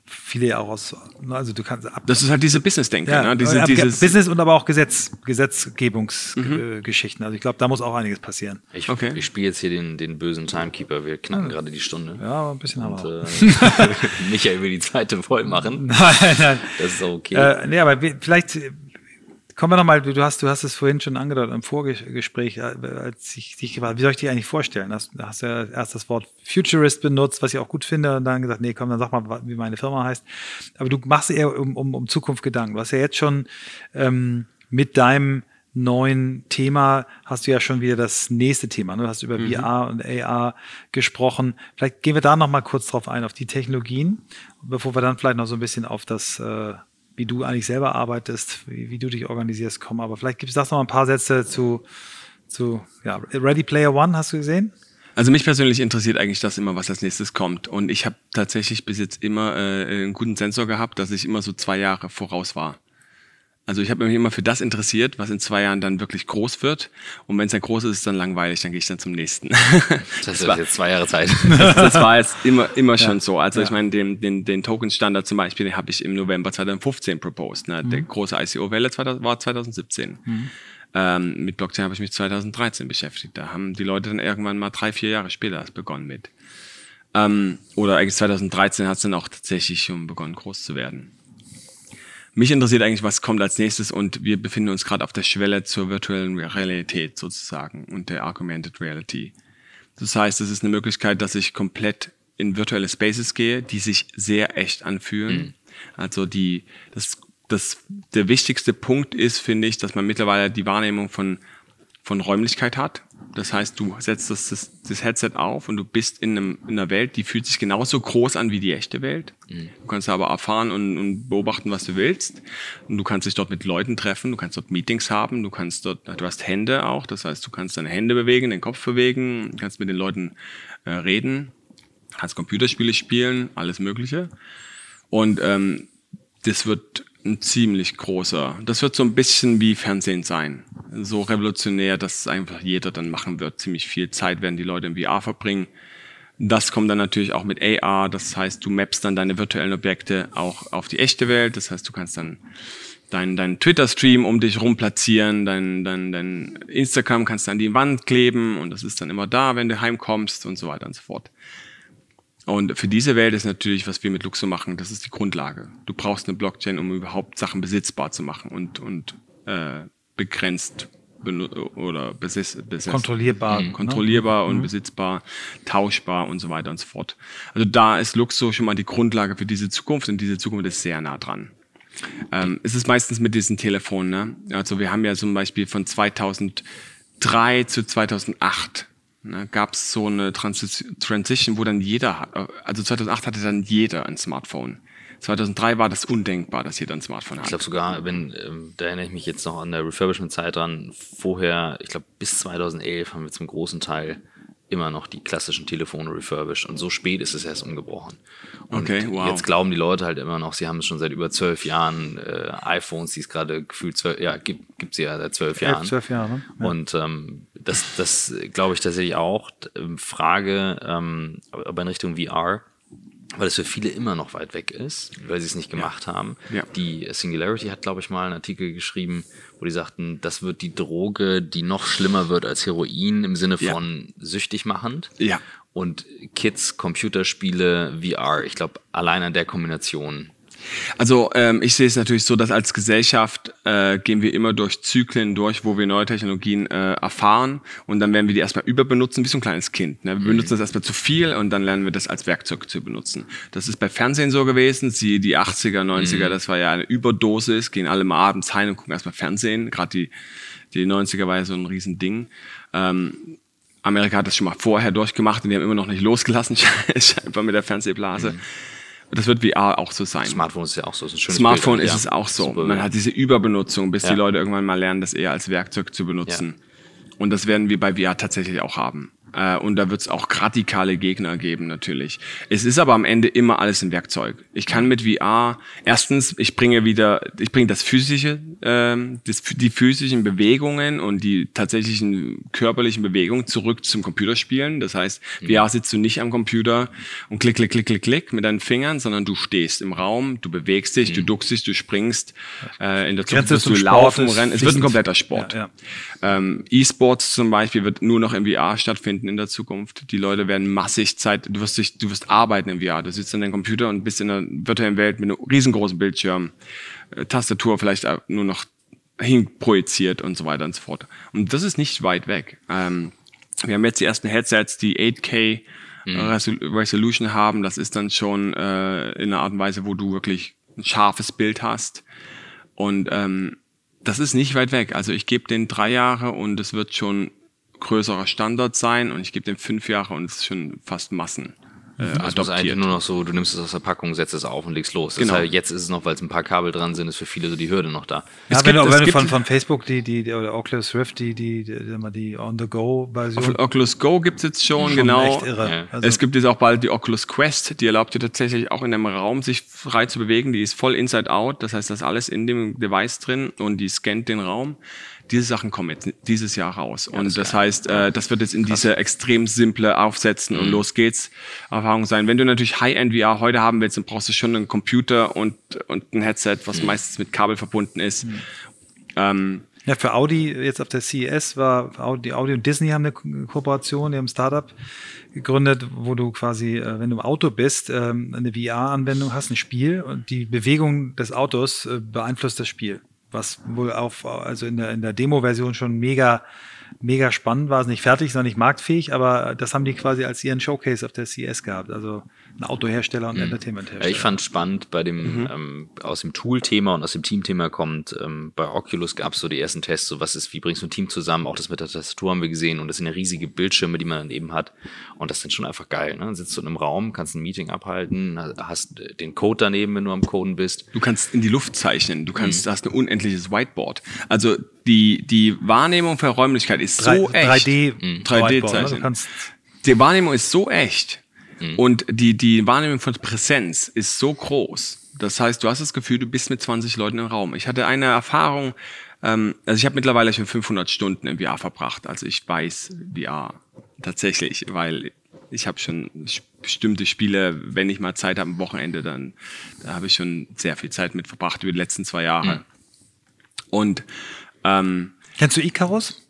viele ja auch aus, ne, also du kannst
ab, Das ist halt diese Business-Denke, ja, ne?
diese, dieses Business und aber auch Gesetz, Gesetzgebungsgeschichten. Mhm. Also ich glaube, da muss auch einiges passieren.
Ich, okay. ich spiele jetzt hier den, den bösen Timekeeper, wir knacken ja. gerade die Stunde.
Ja, ein bisschen und, haben wir.
Äh, Michael will die Zweite voll machen. Nein, nein. Das ist okay.
Äh, nee, aber vielleicht Kommen wir nochmal, du hast, du hast es vorhin schon angedeutet im Vorgespräch, äh, als ich dich gefragt wie soll ich dich eigentlich vorstellen? Da hast, hast ja erst das Wort Futurist benutzt, was ich auch gut finde, und dann gesagt, nee, komm, dann sag mal, wie meine Firma heißt. Aber du machst eher um, um, um Zukunft Gedanken. Du hast ja jetzt schon ähm, mit deinem neuen Thema hast du ja schon wieder das nächste Thema. Ne? Du hast über mhm. VR und AR gesprochen. Vielleicht gehen wir da nochmal kurz drauf ein, auf die Technologien, bevor wir dann vielleicht noch so ein bisschen auf das äh, wie du eigentlich selber arbeitest, wie, wie du dich organisierst, kommen. Aber vielleicht gibt es das noch ein paar Sätze zu, zu ja, Ready Player One, hast du gesehen?
Also mich persönlich interessiert eigentlich das immer, was als nächstes kommt. Und ich habe tatsächlich bis jetzt immer äh, einen guten Sensor gehabt, dass ich immer so zwei Jahre voraus war. Also ich habe mich immer für das interessiert, was in zwei Jahren dann wirklich groß wird. Und wenn es dann groß ist, ist es dann langweilig, dann gehe ich dann zum nächsten.
Das, das war jetzt zwei Jahre Zeit.
Das, das war jetzt immer, immer ja. schon so. Also ja. ich meine, den, den, den Token-Standard zum Beispiel, den habe ich im November 2015 proposed. Ne? Mhm. Der große ICO-Welle war 2017. Mhm. Ähm, mit Blockchain habe ich mich 2013 beschäftigt. Da haben die Leute dann irgendwann mal drei, vier Jahre später erst begonnen mit. Ähm, oder eigentlich 2013 hat es dann auch tatsächlich schon begonnen, groß zu werden. Mich interessiert eigentlich, was kommt als nächstes und wir befinden uns gerade auf der Schwelle zur virtuellen Realität sozusagen und der Augmented Reality. Das heißt, es ist eine Möglichkeit, dass ich komplett in virtuelle Spaces gehe, die sich sehr echt anfühlen. Mhm. Also die, das, das, der wichtigste Punkt ist, finde ich, dass man mittlerweile die Wahrnehmung von, von Räumlichkeit hat Das heißt, du setzt das, das, das Headset auf und du bist in, einem, in einer Welt, die fühlt sich genauso groß an wie die echte Welt. Mhm. Du kannst aber erfahren und, und, beobachten, was du willst. Und du kannst dich dort mit Leuten treffen, du kannst dort Meetings haben, du kannst dort, du hast Hände auch, das heißt, du kannst deine Hände bewegen, den Kopf bewegen, kannst mit den Leuten äh, reden, kannst Computerspiele spielen, alles Mögliche. Und ähm, das wird ein ziemlich großer. Das wird so ein bisschen wie Fernsehen sein. So revolutionär, dass einfach jeder dann machen wird. Ziemlich viel Zeit werden die Leute im VR verbringen. Das kommt dann natürlich auch mit AR. Das heißt, du mappst dann deine virtuellen Objekte auch auf die echte Welt. Das heißt, du kannst dann deinen dein Twitter-Stream um dich rum platzieren, dein, dein, dein Instagram kannst du an die Wand kleben und das ist dann immer da, wenn du heimkommst und so weiter und so fort. Und für diese Welt ist natürlich, was wir mit Luxo machen, das ist die Grundlage. Du brauchst eine Blockchain, um überhaupt Sachen besitzbar zu machen und, und äh, begrenzt oder besitz, besitz,
kontrollierbar,
mhm. kontrollierbar ne? und mhm. besitzbar, tauschbar und so weiter und so fort. Also da ist Luxo schon mal die Grundlage für diese Zukunft und diese Zukunft ist sehr nah dran. Ähm, es ist meistens mit diesen Telefonen. Ne? Also wir haben ja zum Beispiel von 2003 zu 2008 ne, gab es so eine Transition, wo dann jeder, also 2008 hatte dann jeder ein Smartphone. 2003 war das undenkbar, dass jeder ein Smartphone hat.
Ich glaube sogar, wenn, ähm, da erinnere ich mich jetzt noch an der Refurbishment-Zeit dran, vorher, ich glaube bis 2011 haben wir zum großen Teil immer noch die klassischen Telefone refurbished und so spät ist es erst umgebrochen. Und okay, wow. jetzt glauben die Leute halt immer noch, sie haben es schon seit über zwölf Jahren, äh, iPhones, die es gerade gefühlt zwölf, ja, gibt, gibt sie ja seit zwölf Jahren.
Zwölf Jahre.
Ja. Und ähm, das, das glaube ich tatsächlich auch. Ähm, Frage, ähm, aber in Richtung VR, weil es für viele immer noch weit weg ist, weil sie es nicht gemacht ja. haben. Ja. Die Singularity hat, glaube ich, mal einen Artikel geschrieben, wo die sagten, das wird die Droge, die noch schlimmer wird als Heroin im Sinne von ja. süchtig machend.
Ja.
Und Kids, Computerspiele, VR. Ich glaube, allein an der Kombination
also ähm, ich sehe es natürlich so, dass als Gesellschaft äh, gehen wir immer durch Zyklen durch, wo wir neue Technologien äh, erfahren und dann werden wir die erstmal überbenutzen, wie so ein kleines Kind. Ne? Wir mhm. benutzen das erstmal zu viel und dann lernen wir das als Werkzeug zu benutzen. Das ist bei Fernsehen so gewesen, sie die 80er, 90er, mhm. das war ja eine Überdosis, gehen alle mal abends heim und gucken erstmal Fernsehen. Gerade die, die 90er war ja so ein Riesending. Ähm, Amerika hat das schon mal vorher durchgemacht und die haben immer noch nicht losgelassen, scheinbar mit der Fernsehblase. Mhm. Das wird VR auch so sein.
Smartphone ist ja auch so. Ist
Smartphone Bild, ist ja. es auch so. Super, Man hat diese Überbenutzung, bis ja. die Leute irgendwann mal lernen, das eher als Werkzeug zu benutzen. Ja. Und das werden wir bei VR tatsächlich auch haben. Äh, und da wird es auch radikale Gegner geben natürlich. Es ist aber am Ende immer alles ein Werkzeug. Ich kann mit VR erstens, ich bringe wieder, ich bringe das physische, ähm, das, die physischen Bewegungen und die tatsächlichen körperlichen Bewegungen zurück zum Computerspielen. Das heißt, mhm. VR sitzt du nicht am Computer und klick, klick, klick, klick, klick mit deinen Fingern, sondern du stehst im Raum, du bewegst dich, mhm. du duckst dich, du springst. Äh, in der Zukunft wirst du laufen, rennen. Es wird ein kompletter Sport. Ja, ja. Ähm, E-Sports zum Beispiel wird nur noch im VR stattfinden stattfinden in der Zukunft. Die Leute werden massig Zeit, du wirst dich, du wirst arbeiten im VR. Du sitzt an deinem Computer und bist in einer virtuellen Welt mit einem riesengroßen Bildschirm, äh, Tastatur vielleicht nur noch hinprojiziert und so weiter und so fort. Und das ist nicht weit weg. Ähm, wir haben jetzt die ersten Headsets, die 8K mhm. Resolution haben. Das ist dann schon äh, in einer Art und Weise, wo du wirklich ein scharfes Bild hast. Und ähm, das ist nicht weit weg. Also ich gebe den drei Jahre und es wird schon größerer Standard sein und ich gebe dem fünf Jahre und es ist schon fast Massen.
Äh, das ist eigentlich nur noch so, du nimmst es aus der Packung, setzt es auf und legst los. Genau. Halt, jetzt ist es noch, weil es ein paar Kabel dran sind, ist für viele so die Hürde noch da.
Ja, es wenn gibt, du, wenn du von, von Facebook die, die, oder Oculus Rift, die, die, die, die On-the-Go-Version.
Oculus Go gibt es jetzt schon, schon genau. Ja. Also es gibt jetzt auch bald die Oculus Quest, die erlaubt dir tatsächlich auch in einem Raum sich frei zu bewegen. Die ist voll inside out, das heißt, das ist alles in dem Device drin und die scannt den Raum diese Sachen kommen jetzt dieses Jahr raus. Ja, und das, das heißt, äh, das wird jetzt in Krass. diese extrem simple Aufsetzen mhm. und los geht's Erfahrung sein. Wenn du natürlich High-End VR heute haben willst, dann brauchst du schon einen Computer und, und ein Headset, was mhm. meistens mit Kabel verbunden ist. Mhm.
Ähm, ja, für Audi jetzt auf der CES war Audi, Audi und Disney haben eine Kooperation, die haben ein Startup gegründet, wo du quasi, äh, wenn du im Auto bist, ähm, eine VR-Anwendung hast, ein Spiel und die Bewegung des Autos äh, beeinflusst das Spiel was wohl auf, also in der, in der Demo-Version schon mega, mega spannend war. Es nicht fertig, sondern nicht marktfähig, aber das haben die quasi als ihren Showcase auf der CS gehabt. Also ein Autohersteller und mhm. Entertainment-Hersteller.
ich fand spannend bei dem mhm. ähm, aus dem Tool-Thema und aus dem Team-Thema kommt, ähm, bei Oculus gab es so die ersten Tests, so was ist, wie bringst du ein Team zusammen, auch das mit der Tastatur haben wir gesehen und das sind ja riesige Bildschirme, die man dann eben hat und das sind schon einfach geil. Ne? Dann sitzt du in einem Raum, kannst ein Meeting abhalten, hast den Code daneben, wenn du am Coden bist.
Du kannst in die Luft zeichnen, du kannst, mhm. hast ein unendliches Whiteboard. Also die, die Wahrnehmung für Räumlichkeit ist 3, so echt.
3D, 3D-Zeichnen.
Ne? Die Wahrnehmung ist so echt Mhm. Und die, die Wahrnehmung von Präsenz ist so groß. Das heißt, du hast das Gefühl, du bist mit 20 Leuten im Raum. Ich hatte eine Erfahrung, ähm, also ich habe mittlerweile schon 500 Stunden im VR verbracht. Also ich weiß VR tatsächlich, weil ich habe schon bestimmte Spiele, wenn ich mal Zeit habe am Wochenende, dann da habe ich schon sehr viel Zeit mit verbracht über die letzten zwei Jahre. Mhm. Und ähm,
Kennst du Icarus?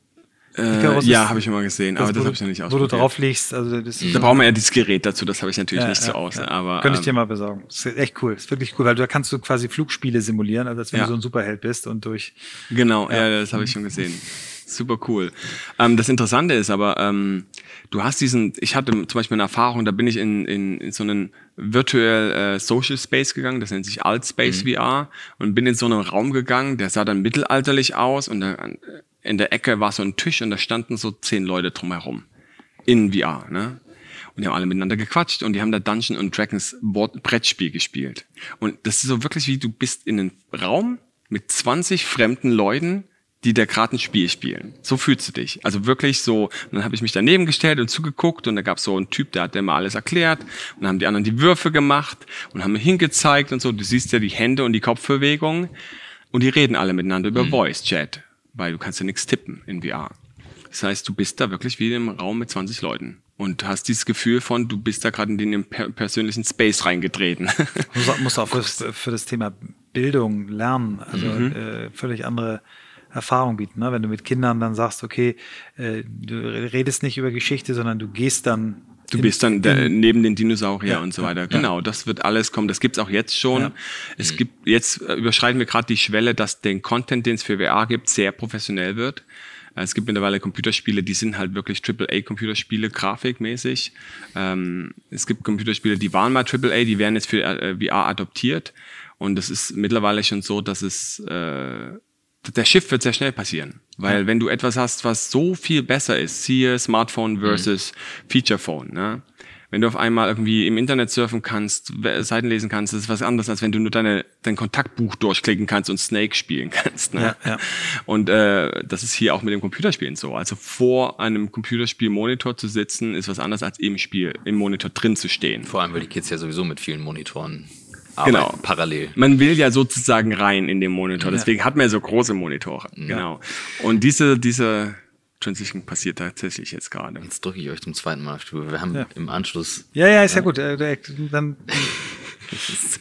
Äh, ja, habe ich immer gesehen, aber das habe ich noch nicht ausprobiert.
Wo du drauf liegst, also das
Da brauchen wir ja dieses Gerät dazu, das habe ich natürlich ja, nicht ja, so aus. Ja. Aber,
Könnte ich ähm, dir mal besorgen. Das ist echt cool, das ist wirklich cool, weil da kannst du quasi Flugspiele simulieren, also als wenn du so ein Superheld bist und durch...
Genau, ja, das habe ich schon gesehen. Super cool. Ähm, das Interessante ist aber, ähm, du hast diesen, ich hatte zum Beispiel eine Erfahrung, da bin ich in, in, in so einen virtuell äh, Social Space gegangen, das nennt sich Alt Space mhm. VR und bin in so einen Raum gegangen, der sah dann mittelalterlich aus und da, in der Ecke war so ein Tisch und da standen so zehn Leute drumherum. In VR, ne? Und die haben alle miteinander gequatscht und die haben da Dungeon und Dragons Board Brettspiel gespielt. Und das ist so wirklich wie du bist in einem Raum mit 20 fremden Leuten, die da gerade ein Spiel spielen. So fühlst du dich. Also wirklich so, und dann habe ich mich daneben gestellt und zugeguckt und da gab es so einen Typ, der hat dir mal alles erklärt und dann haben die anderen die Würfe gemacht und haben mir hingezeigt und so. Du siehst ja die Hände und die Kopfbewegungen und die reden alle miteinander über mhm. Voice Chat weil du kannst ja nichts tippen in VR. Das heißt, du bist da wirklich wie im Raum mit 20 Leuten und hast dieses Gefühl von, du bist da gerade in den persönlichen Space reingetreten.
Du musst auch für, für das Thema Bildung, Lernen, also mhm. äh, völlig andere Erfahrung bieten. Ne? Wenn du mit Kindern dann sagst, okay, äh, du redest nicht über Geschichte, sondern du gehst dann
Du bist dann der, neben den Dinosaurier ja, und so weiter. Ja, genau, das wird alles kommen. Das gibt's auch jetzt schon. Ja. Es mhm. gibt jetzt äh, überschreiten wir gerade die Schwelle, dass den Content, den es für VR gibt, sehr professionell wird. Äh, es gibt mittlerweile Computerspiele, die sind halt wirklich AAA-Computerspiele, grafikmäßig. Ähm, es gibt Computerspiele, die waren mal AAA, die werden jetzt für äh, VR adoptiert. Und es ist mittlerweile schon so, dass es äh, der Shift wird sehr schnell passieren. Weil ja. wenn du etwas hast, was so viel besser ist, siehe Smartphone versus mhm. Feature Phone, ne? Wenn du auf einmal irgendwie im Internet surfen kannst, Seiten lesen kannst, das ist was anderes, als wenn du nur deine, dein Kontaktbuch durchklicken kannst und Snake spielen kannst. Ne? Ja, ja. Und äh, das ist hier auch mit dem Computerspielen so. Also vor einem Computerspielmonitor zu sitzen, ist was anderes als im Spiel, im Monitor drin zu stehen.
Vor allem, weil die Kids ja sowieso mit vielen Monitoren
genau.
parallel.
Man will ja sozusagen rein in den Monitor. Deswegen ja. hat man ja so große Monitore. Ja. Genau. Und diese, diese Transition passiert tatsächlich jetzt gerade.
Jetzt drücke ich euch zum zweiten Mal auf Stuhl. Wir haben ja. im Anschluss.
Ja, ja, ist ja, gut. Äh, dann.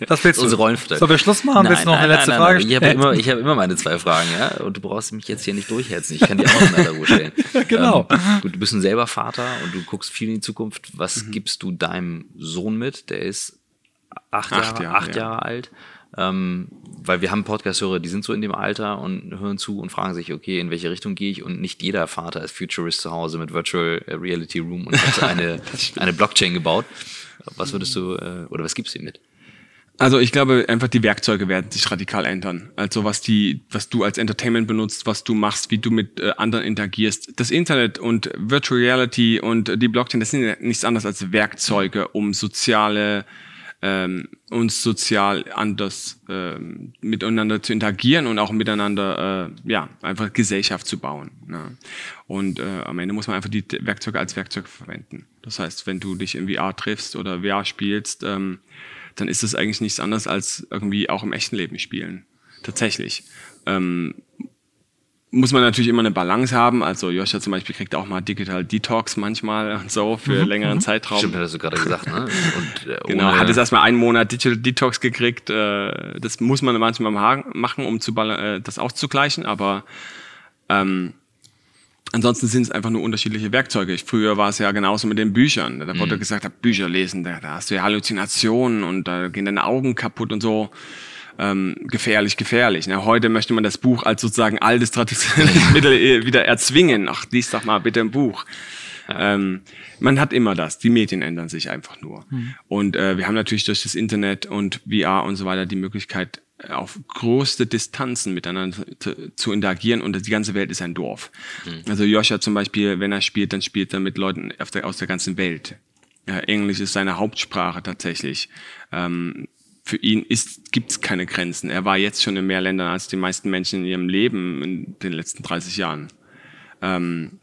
Was willst du? Unsere Rollenverteilung.
Sollen wir Schluss machen?
Nein,
willst du noch
nein,
eine letzte
nein,
Frage
stellen? Ich habe immer, ich hab immer meine zwei Fragen, ja. Und du brauchst mich jetzt hier nicht durchhetzen. Ich kann dir auch noch eine Ruhe stellen.
genau.
Ähm, du, du, bist ein selber Vater und du guckst viel in die Zukunft. Was mhm. gibst du deinem Sohn mit? Der ist acht, acht Jahre, Jahre, acht Jahre alt. Ähm, weil wir haben Podcast-Hörer, die sind so in dem Alter und hören zu und fragen sich, okay, in welche Richtung gehe ich? Und nicht jeder Vater ist Futurist zu Hause mit Virtual Reality Room und hat eine, eine Blockchain gebaut. Was würdest du, äh, oder was gibst du ihm mit?
Also ich glaube, einfach die Werkzeuge werden sich radikal ändern. Also was die, was du als Entertainment benutzt, was du machst, wie du mit äh, anderen interagierst. Das Internet und Virtual Reality und die Blockchain, das sind ja nichts anderes als Werkzeuge, um soziale ähm, uns sozial anders ähm, miteinander zu interagieren und auch miteinander äh, ja einfach Gesellschaft zu bauen. Ne? Und äh, am Ende muss man einfach die Werkzeuge als Werkzeug verwenden. Das heißt, wenn du dich in VR triffst oder VR spielst, ähm, dann ist das eigentlich nichts anderes als irgendwie auch im echten Leben spielen. Tatsächlich. Ähm, muss man natürlich immer eine Balance haben. Also Joscha zum Beispiel kriegt auch mal Digital Detox manchmal und so für mhm. längeren mhm. Zeitraum.
Stimmt, hast du gerade gesagt, ne? Und,
äh, genau, hat jetzt erstmal einen Monat Digital Detox gekriegt. Äh, das muss man manchmal machen, um zu äh, das auszugleichen, aber ähm, Ansonsten sind es einfach nur unterschiedliche Werkzeuge. Früher war es ja genauso mit den Büchern. Da wurde mhm. gesagt, Bücher lesen, da, da hast du ja Halluzinationen und da gehen deine Augen kaputt und so. Ähm, gefährlich, gefährlich. Ne? Heute möchte man das Buch als sozusagen altes traditionelles Mittel äh, wieder erzwingen. Ach, lies doch mal bitte ein Buch. Ähm, man hat immer das. Die Medien ändern sich einfach nur. Mhm. Und äh, wir haben natürlich durch das Internet und VR und so weiter die Möglichkeit, auf größte Distanzen miteinander zu, zu, interagieren und die ganze Welt ist ein Dorf. Mhm. Also Joscha zum Beispiel, wenn er spielt, dann spielt er mit Leuten der, aus der ganzen Welt. Ja, Englisch ist seine Hauptsprache tatsächlich. Ähm, für ihn gibt es keine Grenzen. Er war jetzt schon in mehr Ländern als die meisten Menschen in ihrem Leben in den letzten 30 Jahren. Ähm,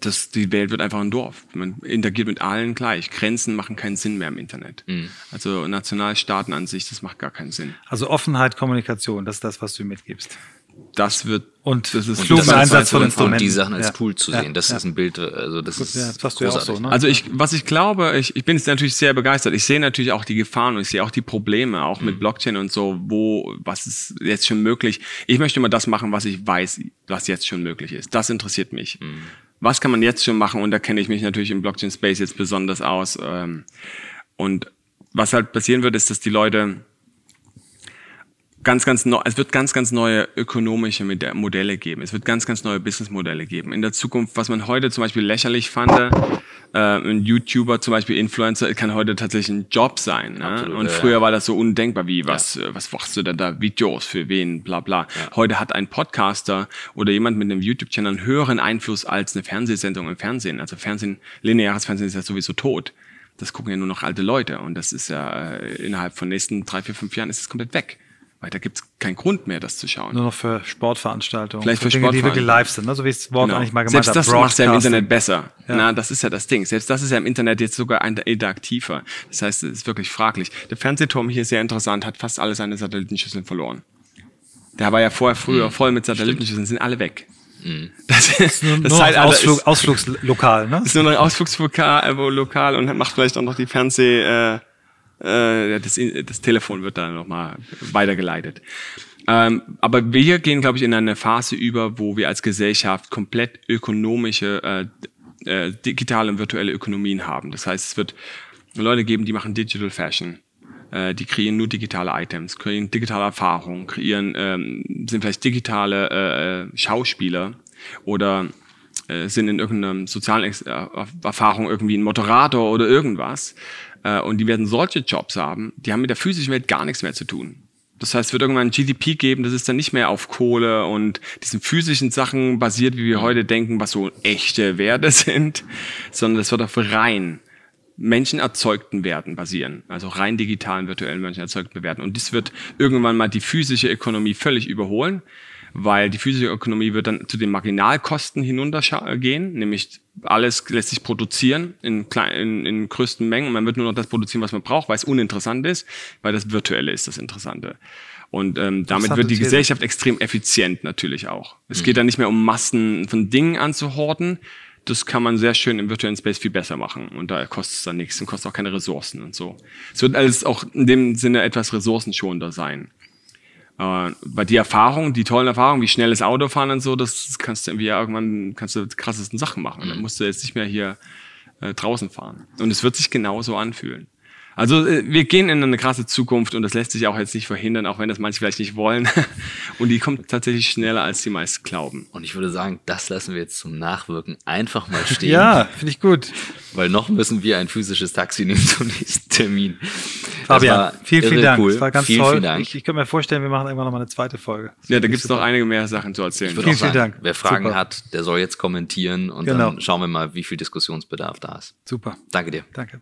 das, die Welt wird einfach ein Dorf. Man interagiert mit allen gleich. Grenzen machen keinen Sinn mehr im Internet. Mhm. Also Nationalstaaten an sich, das macht gar keinen Sinn.
Also Offenheit, Kommunikation, das ist das, was du mitgibst.
Das wird
und
das ist
klugen Einsatz von Instrumenten. Und die Sachen als ja. Tool zu sehen, das ja. ist ein Bild, also das Gut, ist
ja, das du ja auch so, ne?
Also ich, was ich glaube, ich, ich bin jetzt natürlich sehr begeistert. Ich sehe natürlich auch die Gefahren und ich sehe auch die Probleme, auch mhm. mit Blockchain und so, wo, was ist jetzt schon möglich. Ich möchte immer das machen, was ich weiß, was jetzt schon möglich ist. Das interessiert mich. Mhm was kann man jetzt schon machen? Und da kenne ich mich natürlich im Blockchain-Space jetzt besonders aus. Ähm, und was halt passieren wird, ist, dass die Leute ganz, ganz neu, es wird ganz, ganz neue ökonomische Modelle geben. Es wird ganz, ganz neue Businessmodelle geben. In der Zukunft, was man heute zum Beispiel lächerlich fand, äh, ein YouTuber, zum Beispiel Influencer, kann heute tatsächlich ein Job sein. Ne? Absolut, und früher ja. war das so undenkbar, wie, was, ja. was machst du denn da, Videos für wen, bla bla. Ja. Heute hat ein Podcaster oder jemand mit einem YouTube-Channel einen höheren Einfluss als eine Fernsehsendung im Fernsehen. Also Fernsehen, lineares Fernsehen ist ja sowieso tot. Das gucken ja nur noch alte Leute und das ist ja äh, innerhalb von nächsten drei, vier, fünf Jahren ist es komplett weg. Weil da gibt es keinen Grund mehr, das zu schauen.
Nur noch für Sportveranstaltungen.
Vielleicht für,
für
Dinge,
die wirklich live sind, ne? so wie es das Wort genau. eigentlich mal gemeint
Selbst das macht ja im Internet besser. Ja. Na, das ist ja das Ding. Selbst das ist ja im Internet jetzt sogar interaktiver. Das heißt, es ist wirklich fraglich. Der Fernsehturm hier ist sehr interessant, hat fast alle seine Satellitenschüsseln verloren. Der war ja vorher früher mhm. voll mit Satellitenschüsseln, sind alle weg.
Mhm. Das, ist nur, das nur Ausflug, ist, Ausflugslokal, ne?
Ist nur noch ein Ausflugslokal äh, lokal und macht vielleicht auch noch die Fernseh, äh, das, das Telefon wird dann nochmal weitergeleitet. Ähm, aber wir gehen, glaube ich, in eine Phase über, wo wir als Gesellschaft komplett ökonomische, äh, äh, digitale und virtuelle Ökonomien haben. Das heißt, es wird Leute geben, die machen Digital Fashion. Äh, die kreieren nur digitale Items, kreieren digitale Erfahrungen, kreieren, ähm, sind vielleicht digitale äh, äh Schauspieler oder äh, sind in irgendeiner sozialen äh, Erfahrung irgendwie ein Moderator oder irgendwas. Äh, und die werden solche Jobs haben, die haben mit der physischen Welt gar nichts mehr zu tun. Das heißt, es wird irgendwann ein GDP geben, das ist dann nicht mehr auf Kohle und diesen physischen Sachen basiert, wie wir heute denken, was so echte Werte sind, sondern das wird auf rein menschenerzeugten Werten basieren, also rein digitalen, virtuellen menschenerzeugten Werten. Und das wird irgendwann mal die physische Ökonomie völlig überholen weil die physische Ökonomie wird dann zu den Marginalkosten hinuntergehen, nämlich alles lässt sich produzieren in, klein, in, in größten Mengen und man wird nur noch das produzieren, was man braucht, weil es uninteressant ist, weil das Virtuelle ist das Interessante. Und ähm, damit wird die Gesellschaft extrem effizient natürlich auch. Es mhm. geht dann nicht mehr um Massen von Dingen anzuhorten. Das kann man sehr schön im virtuellen Space viel besser machen. Und da kostet es dann nichts und kostet auch keine Ressourcen und so. Es wird alles auch in dem Sinne etwas ressourcenschonender sein. Äh, weil die Erfahrung, die tollen Erfahrungen, wie schnelles Autofahren und so, das kannst du irgendwie ja irgendwann, kannst du die krassesten Sachen machen. Dann mhm. musst du jetzt nicht mehr hier äh, draußen fahren. Und es wird sich genauso anfühlen. Also äh, wir gehen in eine krasse Zukunft und das lässt sich auch jetzt nicht verhindern, auch wenn das manche vielleicht nicht wollen. Und die kommt tatsächlich schneller, als die meisten glauben.
Und ich würde sagen, das lassen wir jetzt zum Nachwirken einfach mal stehen.
ja, finde ich gut.
Weil noch müssen wir ein physisches Taxi nehmen zum nächsten Termin.
Fabian, vielen, vielen Dank.
Cool.
Das war ganz
vielen,
toll.
Vielen Dank.
Ich, ich könnte mir vorstellen, wir machen irgendwann noch mal eine zweite Folge.
Das ja, da gibt es noch einige mehr Sachen zu erzählen.
Vielen, vielen Dank. Wer Fragen Super. hat, der soll jetzt kommentieren und genau. dann schauen wir mal, wie viel Diskussionsbedarf da ist.
Super.
Danke dir.
Danke.